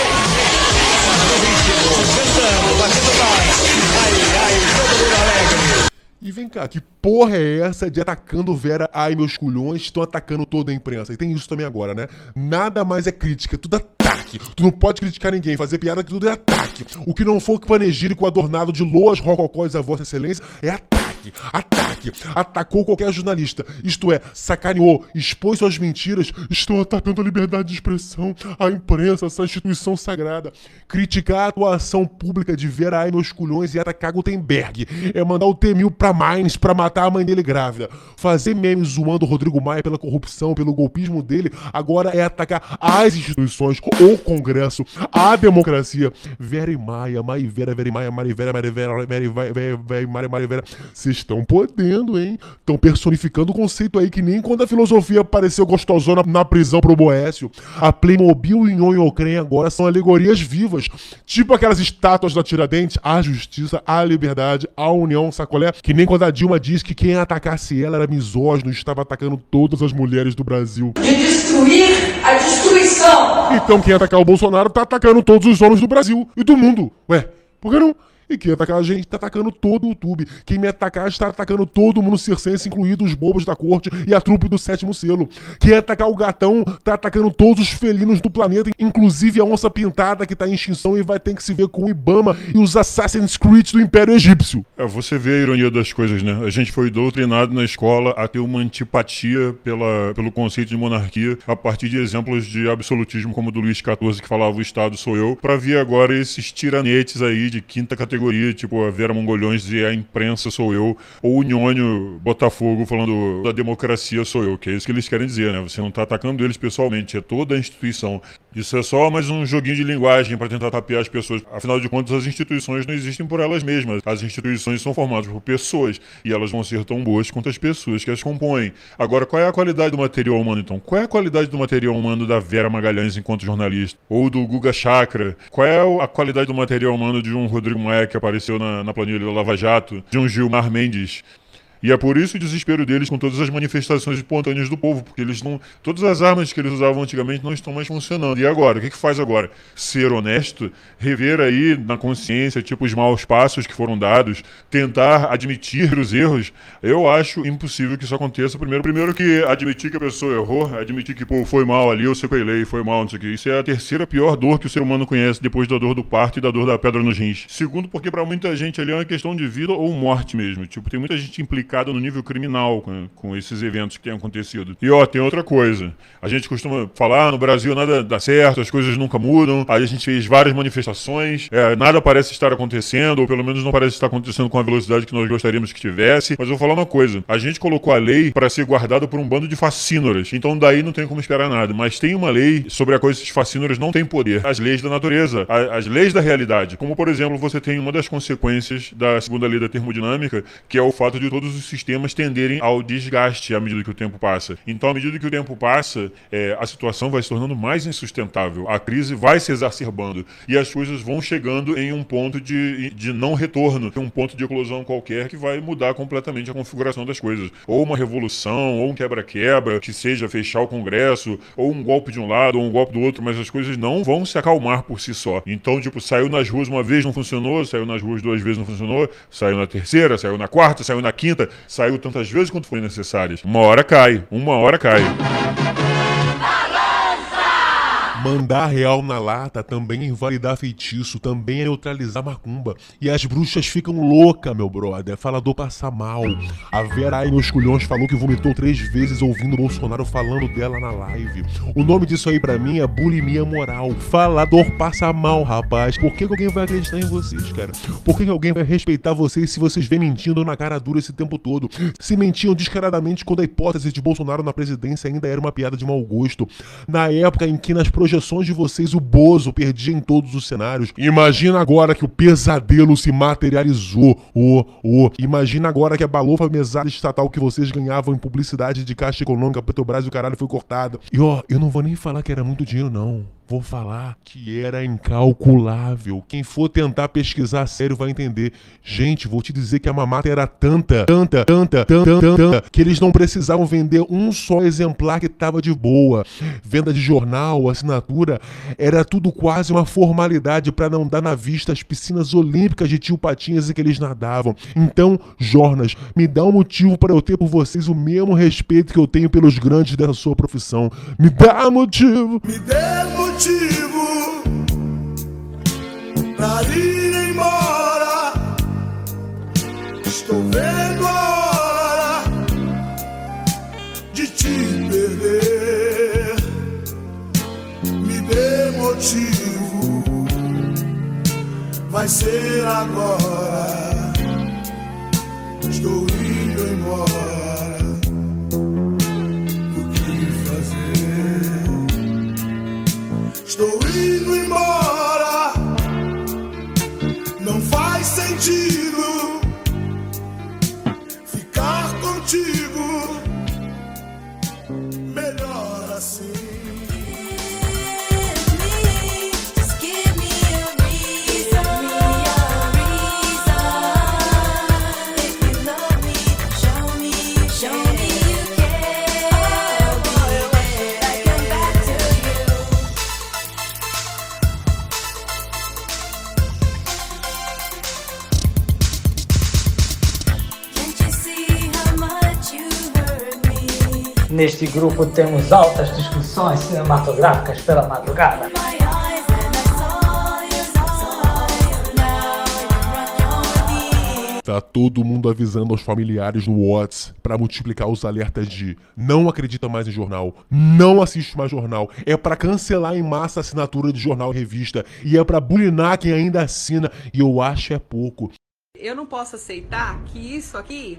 E vem cá, que porra é essa de atacando Vera? Ai, meus culhões estão atacando toda a imprensa. E tem isso também agora, né? Nada mais é crítica, tudo ataque. Tu não pode criticar ninguém, fazer piada que tudo é ataque. O que não for panegírico adornado de loas rococós a Vossa Excelência é ataque. Ataque! Atacou qualquer jornalista. Isto é, sacaneou, expôs suas mentiras. Estou atacando a liberdade de expressão, a imprensa, essa instituição sagrada. Criticar a atuação pública de Vera Ai, meus culhões e atacar Gutenberg. É mandar o T-1000 pra Mines pra matar a mãe dele grávida. Fazer memes zoando o Rodrigo Maia pela corrupção, pelo golpismo dele, agora é atacar as instituições, o Congresso, a democracia. Vera e Maia, e Vera, Vera e Maia, Mari Vera, Mari Vera, Vera e Vera, Vera, Mari, Mari Vera. Vocês estão podendo, hein? Estão personificando o conceito aí que nem quando a filosofia apareceu gostosona na prisão pro Boécio. A Playmobil e o Nhonhocrem agora são alegorias vivas. Tipo aquelas estátuas da Tiradentes, a justiça, a liberdade, a união, sacolé. Que nem quando a Dilma diz que quem atacasse ela era misógino e estava atacando todas as mulheres do Brasil. De destruir a destruição. Então quem atacar o Bolsonaro tá atacando todos os homens do Brasil e do mundo. Ué, por que não? E quem atacar a gente tá atacando todo o YouTube. Quem me atacar está atacando todo mundo circense, incluídos os bobos da corte e a trupe do sétimo selo. Quem atacar o gatão tá atacando todos os felinos do planeta, inclusive a onça pintada que tá em extinção e vai ter que se ver com o Ibama e os Assassin's Creed do Império Egípcio. É, você vê a ironia das coisas, né? A gente foi doutrinado na escola a ter uma antipatia pela, pelo conceito de monarquia a partir de exemplos de absolutismo como o do Luís XIV que falava o Estado sou eu, para ver agora esses tiranetes aí de quinta categoria categoria, tipo a Vera Mongolhões dizer a imprensa sou eu, ou o Nhônio Botafogo falando a democracia sou eu, que é isso que eles querem dizer, né? Você não tá atacando eles pessoalmente, é toda a instituição. Isso é só mais um joguinho de linguagem para tentar tapear as pessoas. Afinal de contas, as instituições não existem por elas mesmas. As instituições são formadas por pessoas e elas vão ser tão boas quanto as pessoas que as compõem. Agora, qual é a qualidade do material humano então? Qual é a qualidade do material humano da Vera Magalhães enquanto jornalista? Ou do Guga Chakra? Qual é a qualidade do material humano de um Rodrigo Maia que apareceu na, na planilha da Lava Jato? De um Gilmar Mendes? E é por isso o desespero deles com todas as manifestações espontâneas do povo, porque eles não. Todas as armas que eles usavam antigamente não estão mais funcionando. E agora? O que, que faz agora? Ser honesto, rever aí na consciência, tipo, os maus passos que foram dados, tentar admitir os erros. Eu acho impossível que isso aconteça. Primeiro, primeiro que admitir que a pessoa errou, admitir que, pô, foi mal ali, eu sequelei, foi mal, não sei o que. Isso é a terceira pior dor que o ser humano conhece depois da dor do parto e da dor da pedra nos rins. Segundo, porque para muita gente ali é uma questão de vida ou morte mesmo. Tipo, tem muita gente implicada no nível criminal com, com, esses eventos que têm acontecido. E ó, tem outra coisa. A gente costuma falar, ah, no Brasil nada dá certo, as coisas nunca mudam. Aí a gente fez várias manifestações, é, nada parece estar acontecendo, ou pelo menos não parece estar acontecendo com a velocidade que nós gostaríamos que tivesse. Mas eu vou falar uma coisa: a gente colocou a lei para ser guardada por um bando de facínoras. Então daí não tem como esperar nada. Mas tem uma lei sobre a coisa esses facínoras não têm poder. As leis da natureza, as leis da realidade. Como, por exemplo, você tem uma das consequências da segunda lei da termodinâmica, que é o fato de todos os os sistemas tenderem ao desgaste à medida que o tempo passa. Então, à medida que o tempo passa, é, a situação vai se tornando mais insustentável, a crise vai se exacerbando e as coisas vão chegando em um ponto de, de não retorno, um ponto de eclosão qualquer que vai mudar completamente a configuração das coisas. Ou uma revolução, ou um quebra-quebra, que seja fechar o Congresso, ou um golpe de um lado, ou um golpe do outro, mas as coisas não vão se acalmar por si só. Então, tipo, saiu nas ruas uma vez, não funcionou, saiu nas ruas duas vezes, não funcionou, saiu na terceira, saiu na quarta, saiu na quinta, saiu tantas vezes quanto forem necessárias. Uma hora cai, uma hora cai. Mandar real na lata também é invalidar feitiço, também é neutralizar macumba. E as bruxas ficam louca, meu brother. Falador passa mal. A Vera aí nos culhões falou que vomitou três vezes ouvindo Bolsonaro falando dela na live. O nome disso aí para mim é bulimia moral. Falador passa mal, rapaz. Por que, que alguém vai acreditar em vocês, cara? Por que, que alguém vai respeitar vocês se vocês vêm mentindo na cara dura esse tempo todo? Se mentiam descaradamente quando a hipótese de Bolsonaro na presidência ainda era uma piada de mau gosto. Na época em que nas projeções projeções de vocês o Bozo perdia em todos os cenários. Imagina agora que o pesadelo se materializou. O, o. Imagina agora que a balofa mesada estatal que vocês ganhavam em publicidade de Caixa Econômica, Petrobras e o caralho foi cortada. E ó, eu não vou nem falar que era muito dinheiro, não. Vou falar que era incalculável. Quem for tentar pesquisar sério vai entender. Gente, vou te dizer que a mamata era tanta, tanta, tanta, tanta, tanta, que eles não precisavam vender um só exemplar que tava de boa. Venda de jornal, assinatura, era tudo quase uma formalidade para não dar na vista as piscinas olímpicas de tio Patinhas em que eles nadavam. Então, Jornas, me dá um motivo para eu ter por vocês o mesmo respeito que eu tenho pelos grandes dessa sua profissão. Me dá motivo. Me dê motivo pra ir embora. Estou vendo motivo, vai ser agora. Estou indo embora. Estou indo embora. Não faz sentido ficar contigo. Neste grupo temos altas discussões cinematográficas pela madrugada. Tá todo mundo avisando aos familiares no Whats para multiplicar os alertas de não acredita mais em jornal, não assiste mais jornal, é para cancelar em massa a assinatura de jornal e revista e é para bulinar quem ainda assina e eu acho é pouco. Eu não posso aceitar que isso aqui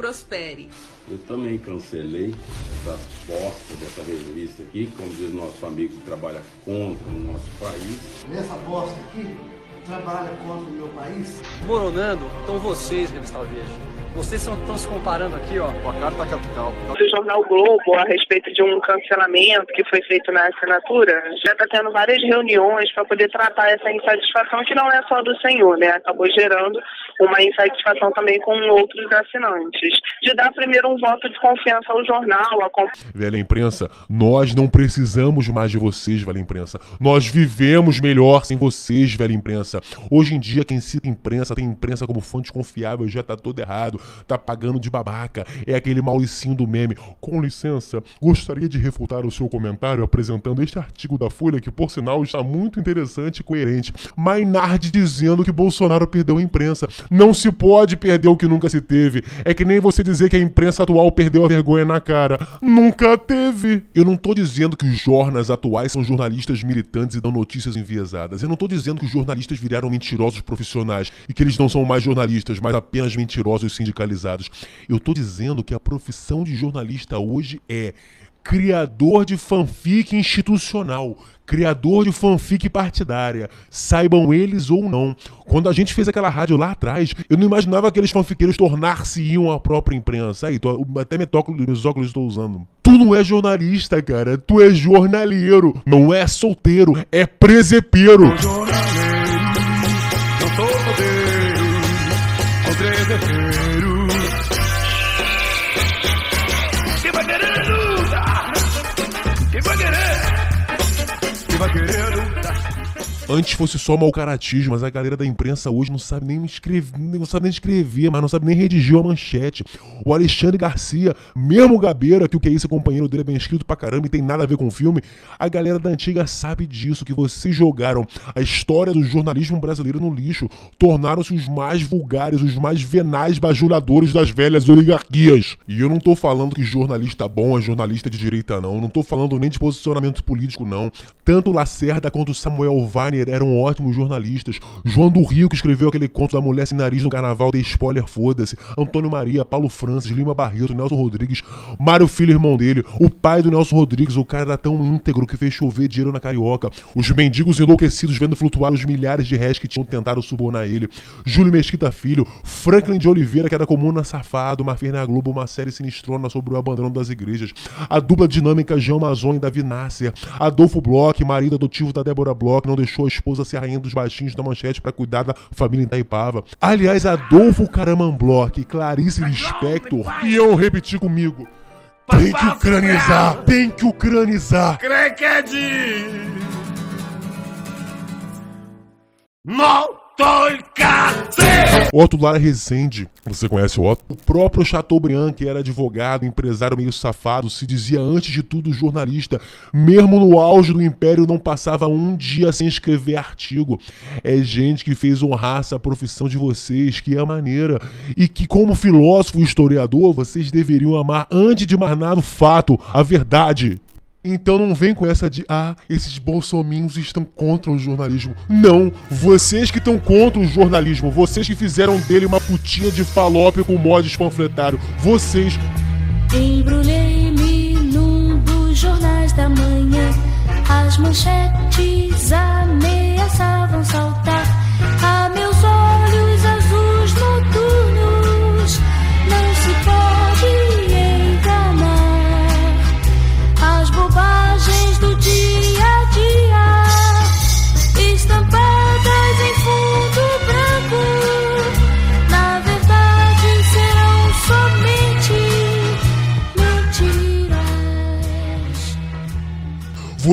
prospere. Eu também cancelei essa bosta dessa revista aqui, como diz nosso amigo que trabalha contra o nosso país. Nessa bosta aqui, trabalha contra o meu país. Moronando, estão vocês, Revista Verde. Vocês estão se comparando aqui, ó, com a carta capital. do jornal Globo a respeito de um cancelamento que foi feito na assinatura, já está tendo várias reuniões para poder tratar essa insatisfação, que não é só do senhor, né? Acabou gerando uma insatisfação também com outros assinantes. De dar primeiro um voto de confiança ao jornal, a Velha imprensa, nós não precisamos mais de vocês, velha imprensa. Nós vivemos melhor sem vocês, velha imprensa. Hoje em dia, quem cita imprensa tem imprensa como fonte confiável já tá todo errado. Tá pagando de babaca. É aquele Mauricinho do meme. Com licença, gostaria de refutar o seu comentário apresentando este artigo da Folha que, por sinal, está muito interessante e coerente. Maynard dizendo que Bolsonaro perdeu a imprensa. Não se pode perder o que nunca se teve. É que nem você dizer que a imprensa atual perdeu a vergonha na cara. Nunca teve. Eu não tô dizendo que os jornais atuais são jornalistas militantes e dão notícias enviesadas. Eu não tô dizendo que os jornalistas viraram mentirosos profissionais e que eles não são mais jornalistas, mas apenas mentirosos sindicalizados. Eu tô dizendo que a profissão de jornalista hoje é criador de fanfic institucional, criador de fanfic partidária, saibam eles ou não. Quando a gente fez aquela rádio lá atrás, eu não imaginava aqueles fanfiqueiros tornar-se-iam a própria imprensa. Aí, tô, até meus óculos, óculos estou usando. Tu não é jornalista, cara. Tu é jornalheiro. Não é solteiro, é presepeiro. Não sou rodeiro, sou trezeteiro. Antes fosse só mau caratismo, mas a galera da imprensa hoje não sabe nem escrever, não sabe nem escrever, mas não sabe nem redigir uma manchete. O Alexandre Garcia, mesmo Gabeira, que o que é isso, companheiro dele é bem escrito pra caramba e tem nada a ver com o filme, a galera da antiga sabe disso, que vocês jogaram a história do jornalismo brasileiro no lixo, tornaram-se os mais vulgares, os mais venais bajuladores das velhas oligarquias. E eu não tô falando que jornalista bom é jornalista de direita, não. Eu não tô falando nem de posicionamento político, não. Tanto Lacerda quanto Samuel Eram ótimos jornalistas. João do Rio, que escreveu aquele conto da mulher sem nariz no carnaval, dei spoiler, foda-se. Antônio Maria, Paulo Francis, Lima Barreto, Nelson Rodrigues, Mário Filho, irmão dele, o pai do Nelson Rodrigues, o cara era tão íntegro que fez chover dinheiro na carioca. Os mendigos enlouquecidos vendo flutuar os milhares de réis que tinham tentado subornar ele. Júlio Mesquita Filho, Franklin de Oliveira, que era comuna safado, uma fez na Globo uma série sinistrona sobre o abandono das igrejas. A dupla dinâmica Jean Mazon e Davi Nasser. Adolfo Bloch, marido adotivo da Débora Bloch, não deixou esposa ser rainha dos baixinhos da manchete pra cuidar da família Itaipava. Aliás, Adolfo Caraman Clarice Lispector iam repetir comigo. Tem que ucranizar, tem que ucranizar. Crequede! Não em Otto Lara Rezende, você conhece o Otto? O próprio Chateaubriand, que era advogado, empresário meio safado, se dizia antes de tudo jornalista. Mesmo no auge do Império, não passava um dia sem escrever artigo. É gente que fez honrar essa profissão de vocês, que é maneira. E que, como filósofo e historiador, vocês deveriam amar, antes de mais nada, o fato, a verdade. Então não vem com essa de ah, esses bolsominhos estão contra o jornalismo. Não, vocês que estão contra o jornalismo, vocês que fizeram dele uma putinha de falópio com mods panfletário, vocês. Embrulhei-me num dos jornais da manhã. As manchetes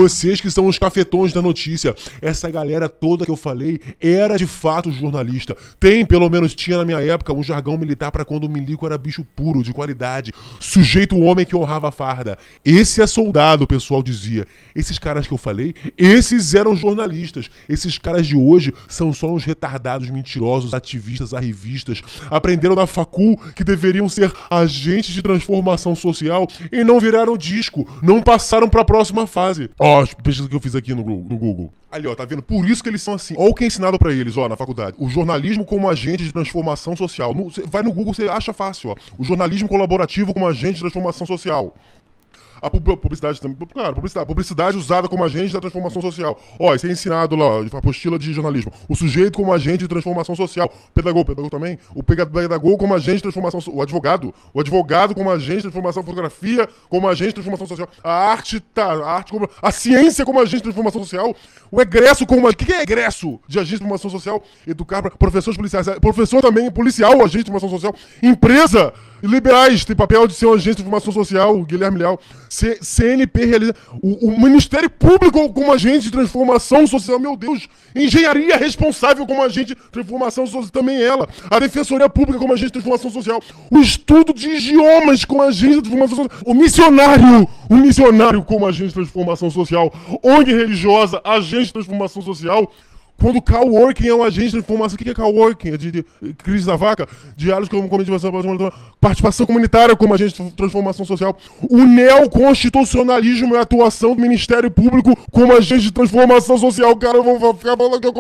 Vocês que são os cafetões da notícia. Essa galera toda que eu falei era de fato jornalista. Tem, pelo menos tinha na minha época, um jargão militar para quando o milico era bicho puro, de qualidade. Sujeito homem que honrava a farda. Esse é soldado, o pessoal dizia. Esses caras que eu falei, esses eram jornalistas. Esses caras de hoje são só uns retardados mentirosos, ativistas, arrivistas. Aprenderam na facul que deveriam ser agentes de transformação social e não viraram disco, não passaram para a próxima fase. Ó, a pesquisa que eu fiz aqui no, no Google. Ali, ó, tá vendo? Por isso que eles são assim. Ó, o que é ensinado pra eles, ó, na faculdade. O jornalismo como agente de transformação social. No- cê vai no Google, você acha fácil, ó. O jornalismo colaborativo como agente de transformação social. A pub- publicidade também. Claro, publicidade, publicidade usada como agente da transformação social. Ó, isso é ensinado lá, ó, apostila de jornalismo. O sujeito como agente de transformação social. Pedagogo, pedagogo também. O pedagogo como agente de transformação O advogado. O advogado como agente de transformação. Fotografia como agente de transformação social. A arte, tá. A arte como. A ciência como agente de transformação social. O egresso como. O que é egresso de agente de transformação social? Educar pra- professores policiais. É, Professor também, policial, agente de transformação social. Empresa. Liberais tem papel de ser um agente de informação social, Guilherme Leal. C- CNP realiza. O, o Ministério Público como agente de transformação social, meu Deus. Engenharia responsável como agente de transformação social, também ela. A Defensoria Pública como agente de transformação social. O estudo de idiomas como agente de transformação social. O missionário. O missionário como agente de transformação social. ONG religiosa, agente de transformação social. Quando o coworking é um agente de informação, o que é coworking? É de, de crise da vaca? Diálogos como comunicação, participação comunitária como agente de transformação social. O neoconstitucionalismo é a atuação do Ministério Público como agente de transformação social. Cara, eu vou ficar falando que eu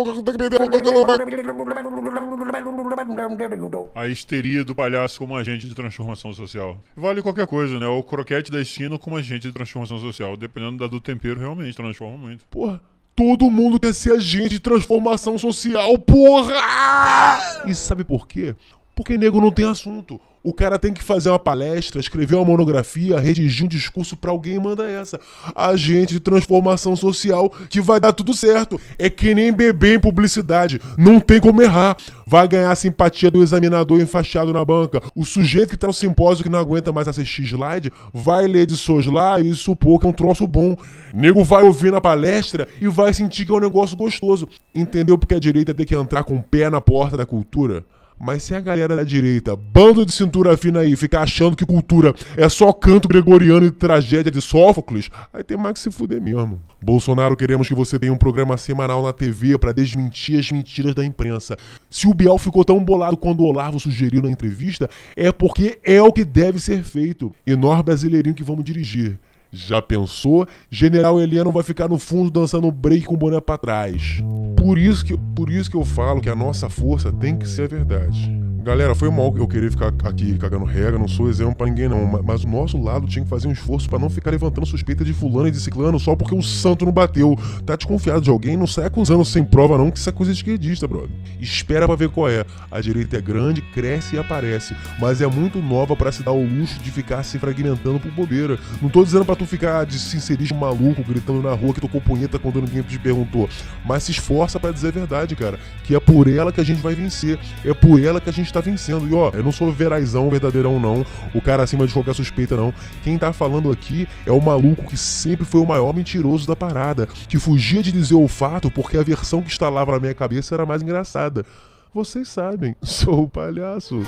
A histeria do palhaço como agente de transformação social. Vale qualquer coisa, né? O croquete da esquina como agente de transformação social. Dependendo da do tempero, realmente transforma muito. Porra, todo mundo quer ser agente de transformação social, porra! E sabe por quê? Porque nego não tem assunto. O cara tem que fazer uma palestra, escrever uma monografia, redigir um discurso pra alguém e manda essa. Agente de transformação social que vai dar tudo certo. É que nem beber em publicidade. Não tem como errar. Vai ganhar a simpatia do examinador enfaixado na banca. O sujeito que tá no simpósio que não aguenta mais assistir slide vai ler de soslaio e supor que é um troço bom. Nego vai ouvir na palestra e vai sentir que é um negócio gostoso. Entendeu porque a direita tem que entrar com o pé na porta da cultura? Mas se a galera da direita, bando de cintura fina aí, ficar achando que cultura é só canto gregoriano e tragédia de Sófocles, aí tem mais que se fuder mesmo. Bolsonaro, queremos que você tenha um programa semanal na TV pra desmentir as mentiras da imprensa. Se o Biel ficou tão bolado quando o Olavo sugeriu na entrevista, é porque é o que deve ser feito. E nós brasileirinhos que vamos dirigir. Já pensou? General Heleno vai ficar no fundo dançando break com o boné pra trás. Por isso, que, por isso que eu falo que a nossa força tem que ser a verdade. Galera, foi mal eu querer ficar aqui cagando regra, não sou exemplo pra ninguém não, ma- mas o nosso lado tinha que fazer um esforço pra não ficar levantando suspeita de fulano e de ciclano só porque o santo não bateu. Tá desconfiado de alguém, não sai acusando sem prova não, que isso é coisa esquerdista, brother. Espera pra ver qual é. A direita é grande, cresce e aparece, mas é muito nova pra se dar o luxo de ficar se fragmentando por bobeira. Não tô dizendo pra tu ficar de sincerismo maluco, gritando na rua que tocou punheta quando ninguém te perguntou, mas se esforça pra dizer a verdade, cara, que é por ela que a gente vai vencer, é por ela que a gente tá vencendo. E ó, eu não sou verazão, verdadeirão não, o cara acima de qualquer suspeita não. Quem tá falando aqui é o maluco que sempre foi o maior mentiroso da parada, que fugia de dizer o fato porque a versão que instalava na minha cabeça era mais engraçada. Vocês sabem, [laughs] sou o palhaço.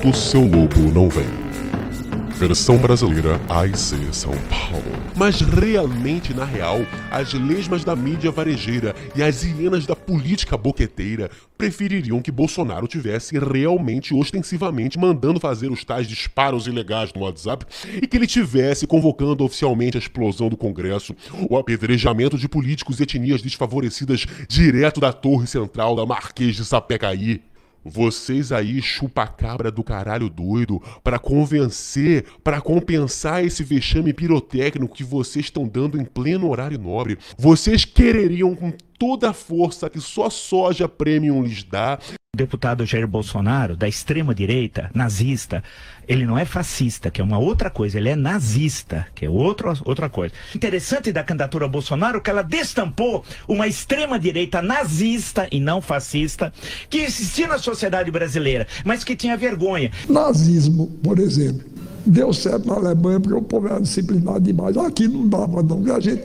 Enquanto seu lobo não vem. Versão brasileira AIC São Paulo. Mas realmente, na real, as lesmas da mídia varejeira e as hienas da política boqueteira prefeririam que Bolsonaro tivesse realmente ostensivamente mandando fazer os tais disparos ilegais no WhatsApp e que ele tivesse convocando oficialmente a explosão do Congresso, o apedrejamento de políticos e etnias desfavorecidas direto da torre central da Marquês de Sapecaí. Vocês aí chupa-cabra do caralho doido para convencer, para compensar esse vexame pirotécnico que vocês estão dando em pleno horário nobre. Vocês quereriam com toda a força que só soja premium lhes dá. O deputado Jair Bolsonaro, da extrema-direita, nazista, ele não é fascista, que é uma outra coisa, ele é nazista, que é outra, outra coisa. Interessante da candidatura Bolsonaro que ela destampou uma extrema-direita nazista e não fascista que existia na sociedade brasileira, mas que tinha vergonha. Nazismo, por exemplo, deu certo na Alemanha porque o povo era disciplinado demais. Aqui não dava, não, porque a gente,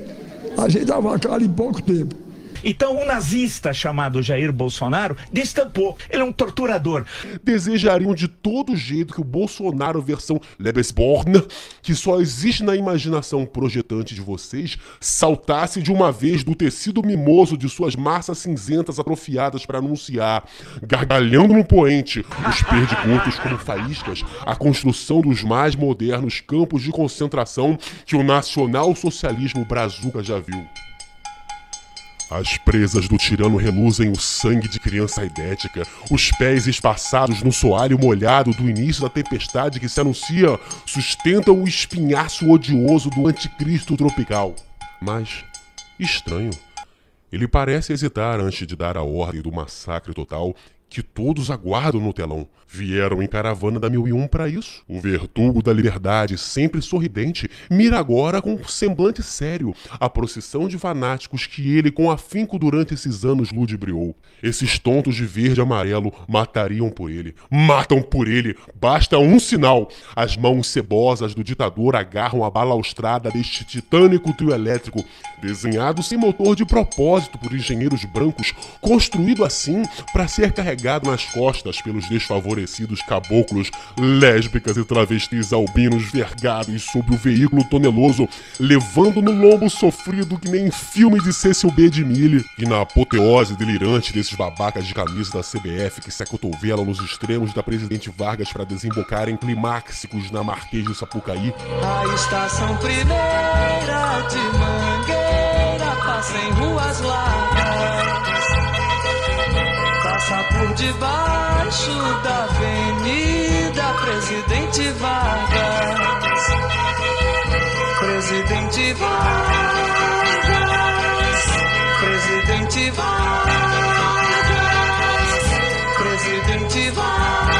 a gente dava cara em pouco tempo. Então, um nazista chamado Jair Bolsonaro destampou. Ele é um torturador. Desejariam de todo jeito que o Bolsonaro versão Lebensborn, que só existe na imaginação projetante de vocês, saltasse de uma vez do tecido mimoso de suas massas cinzentas atrofiadas para anunciar, gargalhando no poente, os perdigotos como faíscas, a construção dos mais modernos campos de concentração que o nacional-socialismo brazuca já viu. As presas do tirano reluzem o sangue de criança idética, os pés espaçados no soalho molhado do início da tempestade que se anuncia sustentam o espinhaço odioso do anticristo tropical. Mas, estranho, ele parece hesitar antes de dar a ordem do massacre total que todos aguardam no telão. Vieram em caravana da 1001 para isso. O verdugo da liberdade, sempre sorridente, mira agora com um semblante sério a procissão de fanáticos que ele com afinco durante esses anos ludibriou. Esses tontos de verde e amarelo matariam por ele. Matam por ele. Basta um sinal. As mãos cebosas do ditador agarram a balaustrada deste titânico trio elétrico, desenhado sem motor de propósito por engenheiros brancos, construído assim para ser carregado nas costas pelos desfavorecidos caboclos, lésbicas e travestis albinos vergados sob o veículo toneloso, levando no lombo sofrido que nem filme de Cecil B. de Mille. E na apoteose delirante desses babacas de camisa da CBF que se acotovelam nos extremos da Presidente Vargas para desembocar em climáxicos na Marquês de Sapucaí. A estação primeira de Mangueira passa em ruas largas, passa por debaixo da Avenida Presidente Vargas. Presidente Vargas, Presidente Vargas, Presidente Vargas.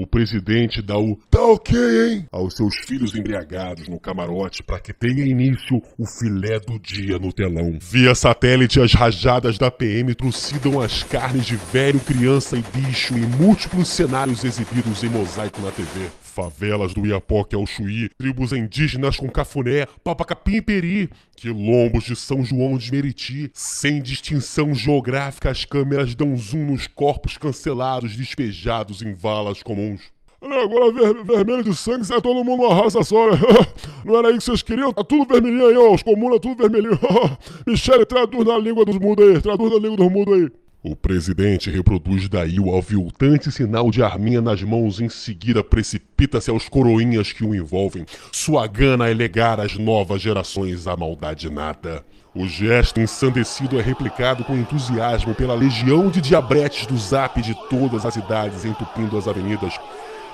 O presidente dá o tá ok, hein? aos seus filhos embriagados no camarote para que tenha início o filé do dia no telão. Via satélite, as rajadas da PM trucidam as carnes de velho, criança e bicho em múltiplos cenários exibidos em mosaico na TV. Favelas do Iapoque ao Chuí, tribos indígenas com cafuné, papacapim peri, quilombos de São João de Meriti, sem distinção geográfica as câmeras dão zoom nos corpos cancelados despejados em valas comuns. Agora ver, vermelho de sangue, sai todo mundo uma raça só? [laughs] Não era aí que vocês queriam? Tá tudo vermelhinho aí, ó. Os comunas, tudo vermelhinho. [laughs] Michele, traduz na língua dos mudos aí. Traduz na língua dos mudos aí. O presidente reproduz daí o aviltante sinal de arminha nas mãos, em seguida precipita-se aos coroinhas que o envolvem. Sua gana é legar às novas gerações a maldade nada. O gesto ensandecido é replicado com entusiasmo pela legião de diabretes do zap de todas as idades entupindo as avenidas.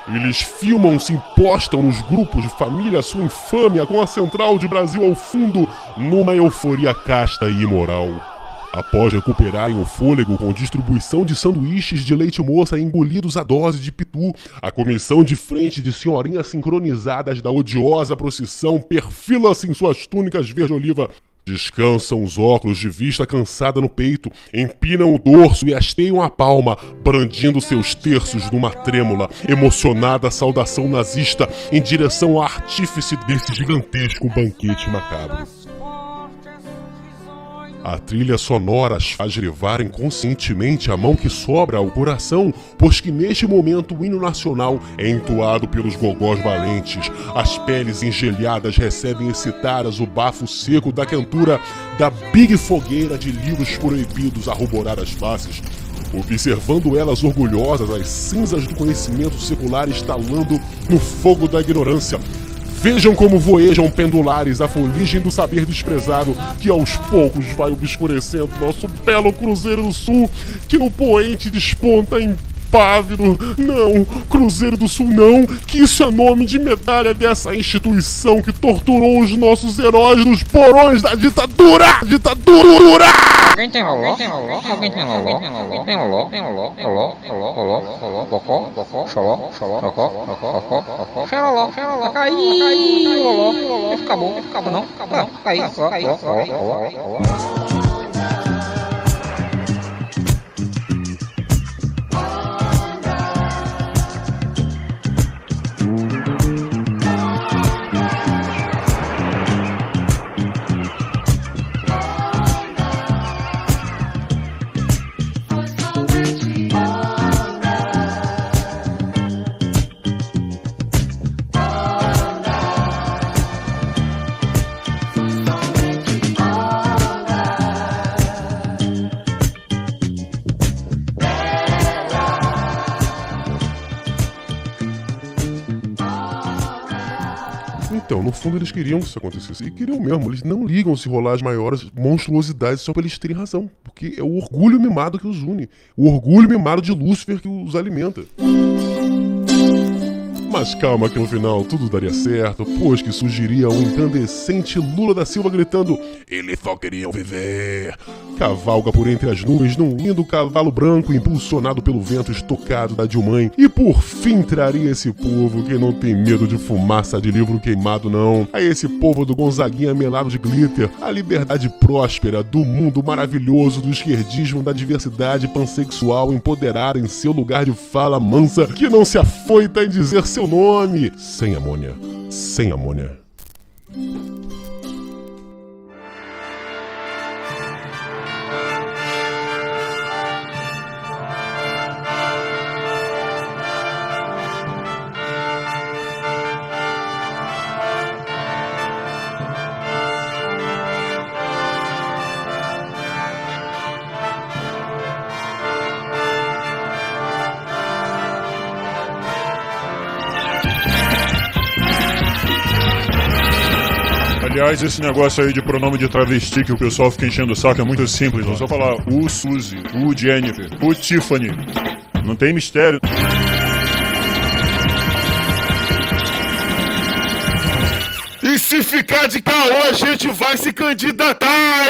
Eles filmam, se impostam nos grupos de família sua infâmia com a central de Brasil ao fundo, numa euforia casta e imoral. Após recuperarem o fôlego com distribuição de sanduíches de leite moça engolidos a dose de pitu, a comissão de frente de senhorinhas sincronizadas da odiosa procissão perfila-se em suas túnicas verde-oliva. Descansam os óculos de vista cansada no peito, empinam o dorso e hasteiam a palma, brandindo seus terços numa trêmula, emocionada saudação nazista em direção ao artífice desse gigantesco banquete macabro. A trilha sonora as faz levar inconscientemente a mão que sobra ao coração, pois que neste momento o hino nacional é entoado pelos gogós valentes. As peles engelhadas recebem excitadas o bafo seco da cantura da big fogueira de livros proibidos a ruborar as faces. Observando elas orgulhosas as cinzas do conhecimento secular estalando no fogo da ignorância, Vejam como voejam pendulares a fuligem do saber desprezado que aos poucos vai obscurecendo nosso belo Cruzeiro do Sul, que no poente desponta em pávido. Não, Cruzeiro do Sul não, que isso é nome de medalha dessa instituição que torturou os nossos heróis nos porões da ditadura! Ditadura! Alguém tem loló? Alguém tem loló? Alguém tem loló? Tem loló? Tem loló? Loló? Loló? Loló? Loló? Bocó? Bocó? Xoló? Xoló? Bocó? Bocó? Bocó? Bocó? Xeroló? Xeroló? Caiu! Caiu! Loló? Loló? Acabou? Acabou não? Acabou não? Caiu? Caiu? Loló? Fundo eles queriam que isso acontecesse. E queriam mesmo. Eles não ligam se rolar as maiores monstruosidades só pra eles terem razão. Porque é o orgulho mimado que os une. O orgulho mimado de Lúcifer que os alimenta. Mas calma que no final tudo daria certo, pois que surgiria um incandescente Lula da Silva gritando: Eles só queriam viver! Cavalga por entre as nuvens num lindo cavalo branco impulsionado pelo vento estocado da Dilmãe. E por fim traria esse povo que não tem medo de fumaça de livro queimado, não. A esse povo do Gonzaguinha melado de glitter, a liberdade próspera do mundo maravilhoso do esquerdismo da diversidade pansexual empoderar em seu lugar de fala mansa que não se afoita em dizer seu nome. Sem amônia. Sem amônia. Aliás, esse negócio aí de pronome de travesti que o pessoal fica enchendo o saco é muito simples. É só falar o Suzy, o Jennifer, o Tiffany. Não tem mistério. E se ficar de caô, a gente vai se candidatar,